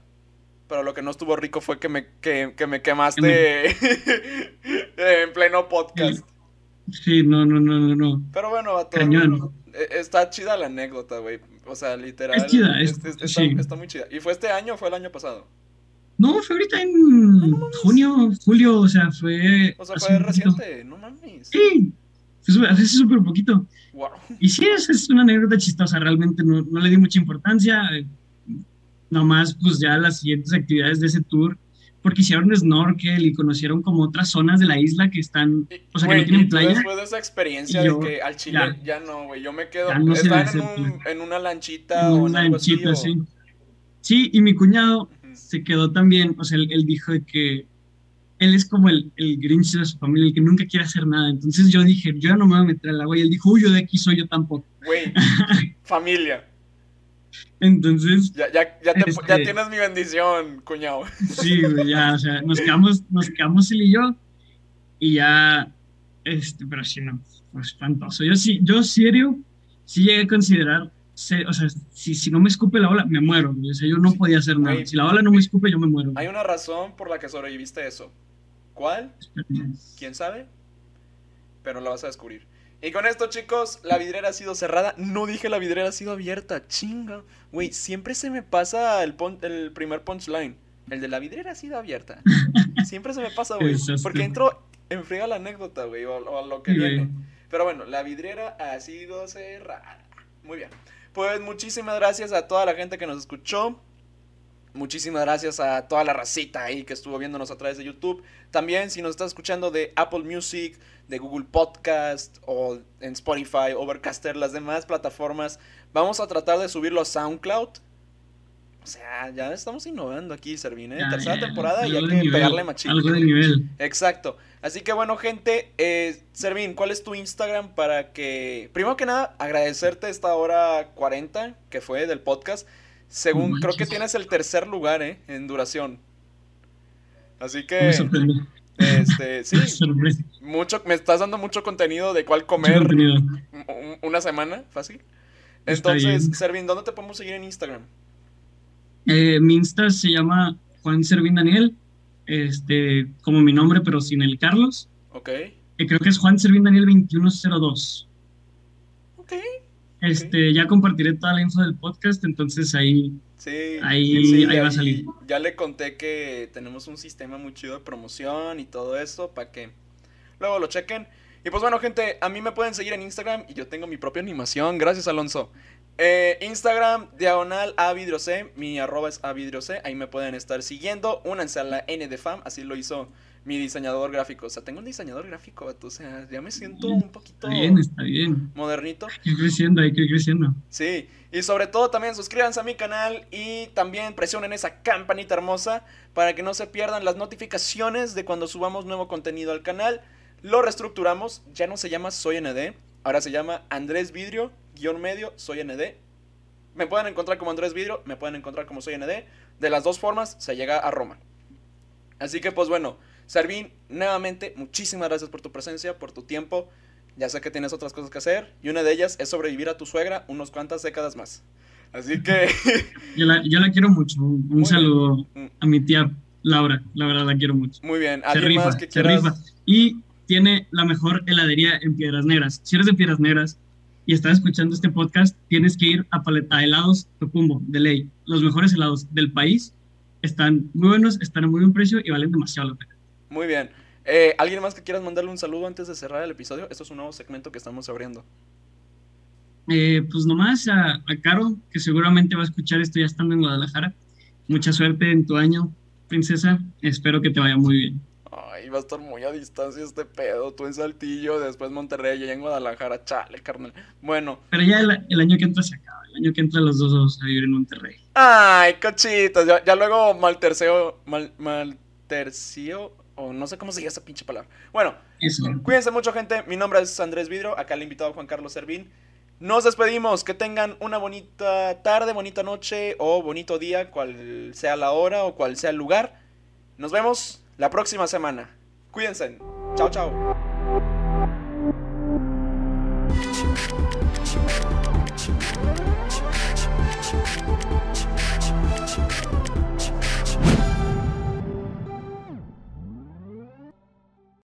Pero lo que no estuvo rico fue que me, que, que me quemaste [LAUGHS] en pleno podcast. Sí, no, no, no, no, no. Pero bueno, vato, Cañón. eh, Está chida la anécdota, güey. O sea, literal. Es chida, es- está, sí. está muy chida. ¿Y fue este año o fue el año pasado? No, fue ahorita en junio, julio, o sea, fue. O sea, fue reciente, no mames. Sí, fue hace súper poquito. Wow. Y sí, es, es una anécdota chistosa, realmente no, no le di mucha importancia. Eh, nomás, pues ya las siguientes actividades de ese tour porque hicieron snorkel y conocieron como otras zonas de la isla que están, o sea, que no tienen playa. Después de esa experiencia de que al Chile ya, no, güey, yo me quedo, no están en, un, en, una lanchita o en algo lanchita, así, sí. Sí, y mi cuñado se quedó también, o sea, él, dijo de que él es como el, el, Grinch de su familia, el que nunca quiere hacer nada. Entonces yo dije, yo no me voy a meter al agua. Y él dijo, uy, yo de aquí soy yo tampoco. Güey, [LAUGHS] familia. Entonces. Ya, ya, ya, te, ya, este, tienes mi bendición, cuñado. Sí, ya, o sea, nos quedamos, nos quedamos él y yo. Y ya. Este, pero sí, no. Fue espantoso. Yo sí, yo serio, sí llegué a considerar. o sea, si, si no me escupe la ola, me muero. O sea, yo no podía hacer nada. si la ola no me escupe, yo me muero. Hay una razón por la que sobreviviste eso. ¿Cuál? ¿Quién sabe? Pero la vas a descubrir. Y con esto, chicos, la vidriera ha sido cerrada. No dije la vidriera ha sido abierta. Chinga. Güey, siempre se me pasa el, el primer punchline. El de la vidriera ha sido abierta. Siempre se me pasa, güey. Porque entro, enfriga la anécdota, güey, o, lo que viene. Pero bueno, la vidriera ha sido cerrada. Muy bien. Pues muchísimas gracias a toda la gente que nos escuchó. Muchísimas gracias a toda la racita ahí que estuvo viéndonos a través de YouTube. También si nos estás escuchando de Apple Music, de Google Podcast o en Spotify, Overcaster, las demás plataformas, vamos a tratar de subirlo a SoundCloud. O sea, ya estamos innovando aquí, Servine. Tercera temporada y hay que pegarle machito. Algo de nivel. Exacto. Así que bueno, gente, eh, Servín, ¿cuál es tu Instagram para que... Primero que nada, agradecerte esta hora 40 que fue del podcast. Según, creo que tienes el tercer lugar, ¿eh? En duración. Así que... Este, [LAUGHS] sí. mucho, me estás dando mucho contenido de cuál comer una semana, fácil. Entonces, Servin, ¿dónde te podemos seguir en Instagram? Eh, mi Insta se llama Juan Servín Daniel, este, como mi nombre, pero sin el Carlos. Ok. Que creo que es Juan Servín Daniel 2102. Ok. Este, ya compartiré toda la info del podcast, entonces ahí, sí, ahí, ahí va a salir. Ya le conté que tenemos un sistema muy chido de promoción y todo eso para que luego lo chequen. Y pues bueno, gente, a mí me pueden seguir en Instagram y yo tengo mi propia animación. Gracias, Alonso. Eh, Instagram, diagonal a C, mi arroba es a C, ahí me pueden estar siguiendo. Únanse a la N de FAM, así lo hizo mi diseñador gráfico. O sea, tengo un diseñador gráfico, o sea, ya me siento un poquito... Está bien, está bien. Modernito. Hay que ir creciendo, hay que ir creciendo. Sí, y sobre todo también suscríbanse a mi canal y también presionen esa campanita hermosa para que no se pierdan las notificaciones de cuando subamos nuevo contenido al canal. Lo reestructuramos, ya no se llama Soy ND, ahora se llama Andrés Vidrio, guion medio, Soy ND. Me pueden encontrar como Andrés Vidrio, me pueden encontrar como Soy ND. De las dos formas se llega a Roma. Así que pues bueno, Servín, nuevamente, muchísimas gracias por tu presencia, por tu tiempo. Ya sé que tienes otras cosas que hacer y una de ellas es sobrevivir a tu suegra unos cuantas décadas más. Así que... [LAUGHS] yo, la, quiero mucho. Un, saludo a mi tía Laura. La verdad la quiero mucho. Muy bien. Se rifa, se rifa. Y tiene la mejor heladería en Piedras Negras. Si eres de Piedras Negras y estás escuchando este podcast, tienes que ir a Paleta Helados Tocumbo, de ley. Los mejores helados del país están muy buenos, están a muy buen precio y valen demasiado la pena. Muy bien. Eh, ¿Alguien más que quieras mandarle un saludo antes de cerrar el episodio? Esto es un nuevo segmento que estamos abriendo. Eh, pues nomás a, a, Caro, que seguramente va a escuchar esto ya estando en Guadalajara. Mucha suerte en tu año, princesa. Espero que te vaya muy bien. Ay, va a estar muy a distancia este pedo. Tú en Saltillo, después Monterrey, y en Guadalajara. Chale, carnal. Bueno. Pero ya el, año que entra se acaba. El año que entra los dos vamos a vivir en Monterrey. Ay, cochitos. Ya, ya luego malterceo, mal, maltercio no sé cómo se llama esa pinche palabra. Bueno, cuídense mucho, gente. Mi nombre es Andrés Vidro. Acá el invitado Juan Carlos Servín. Nos despedimos. Que tengan una bonita tarde, bonita noche o bonito día, cual sea la hora o cual sea el lugar. Nos vemos la próxima semana. Cuídense. Chao, chao.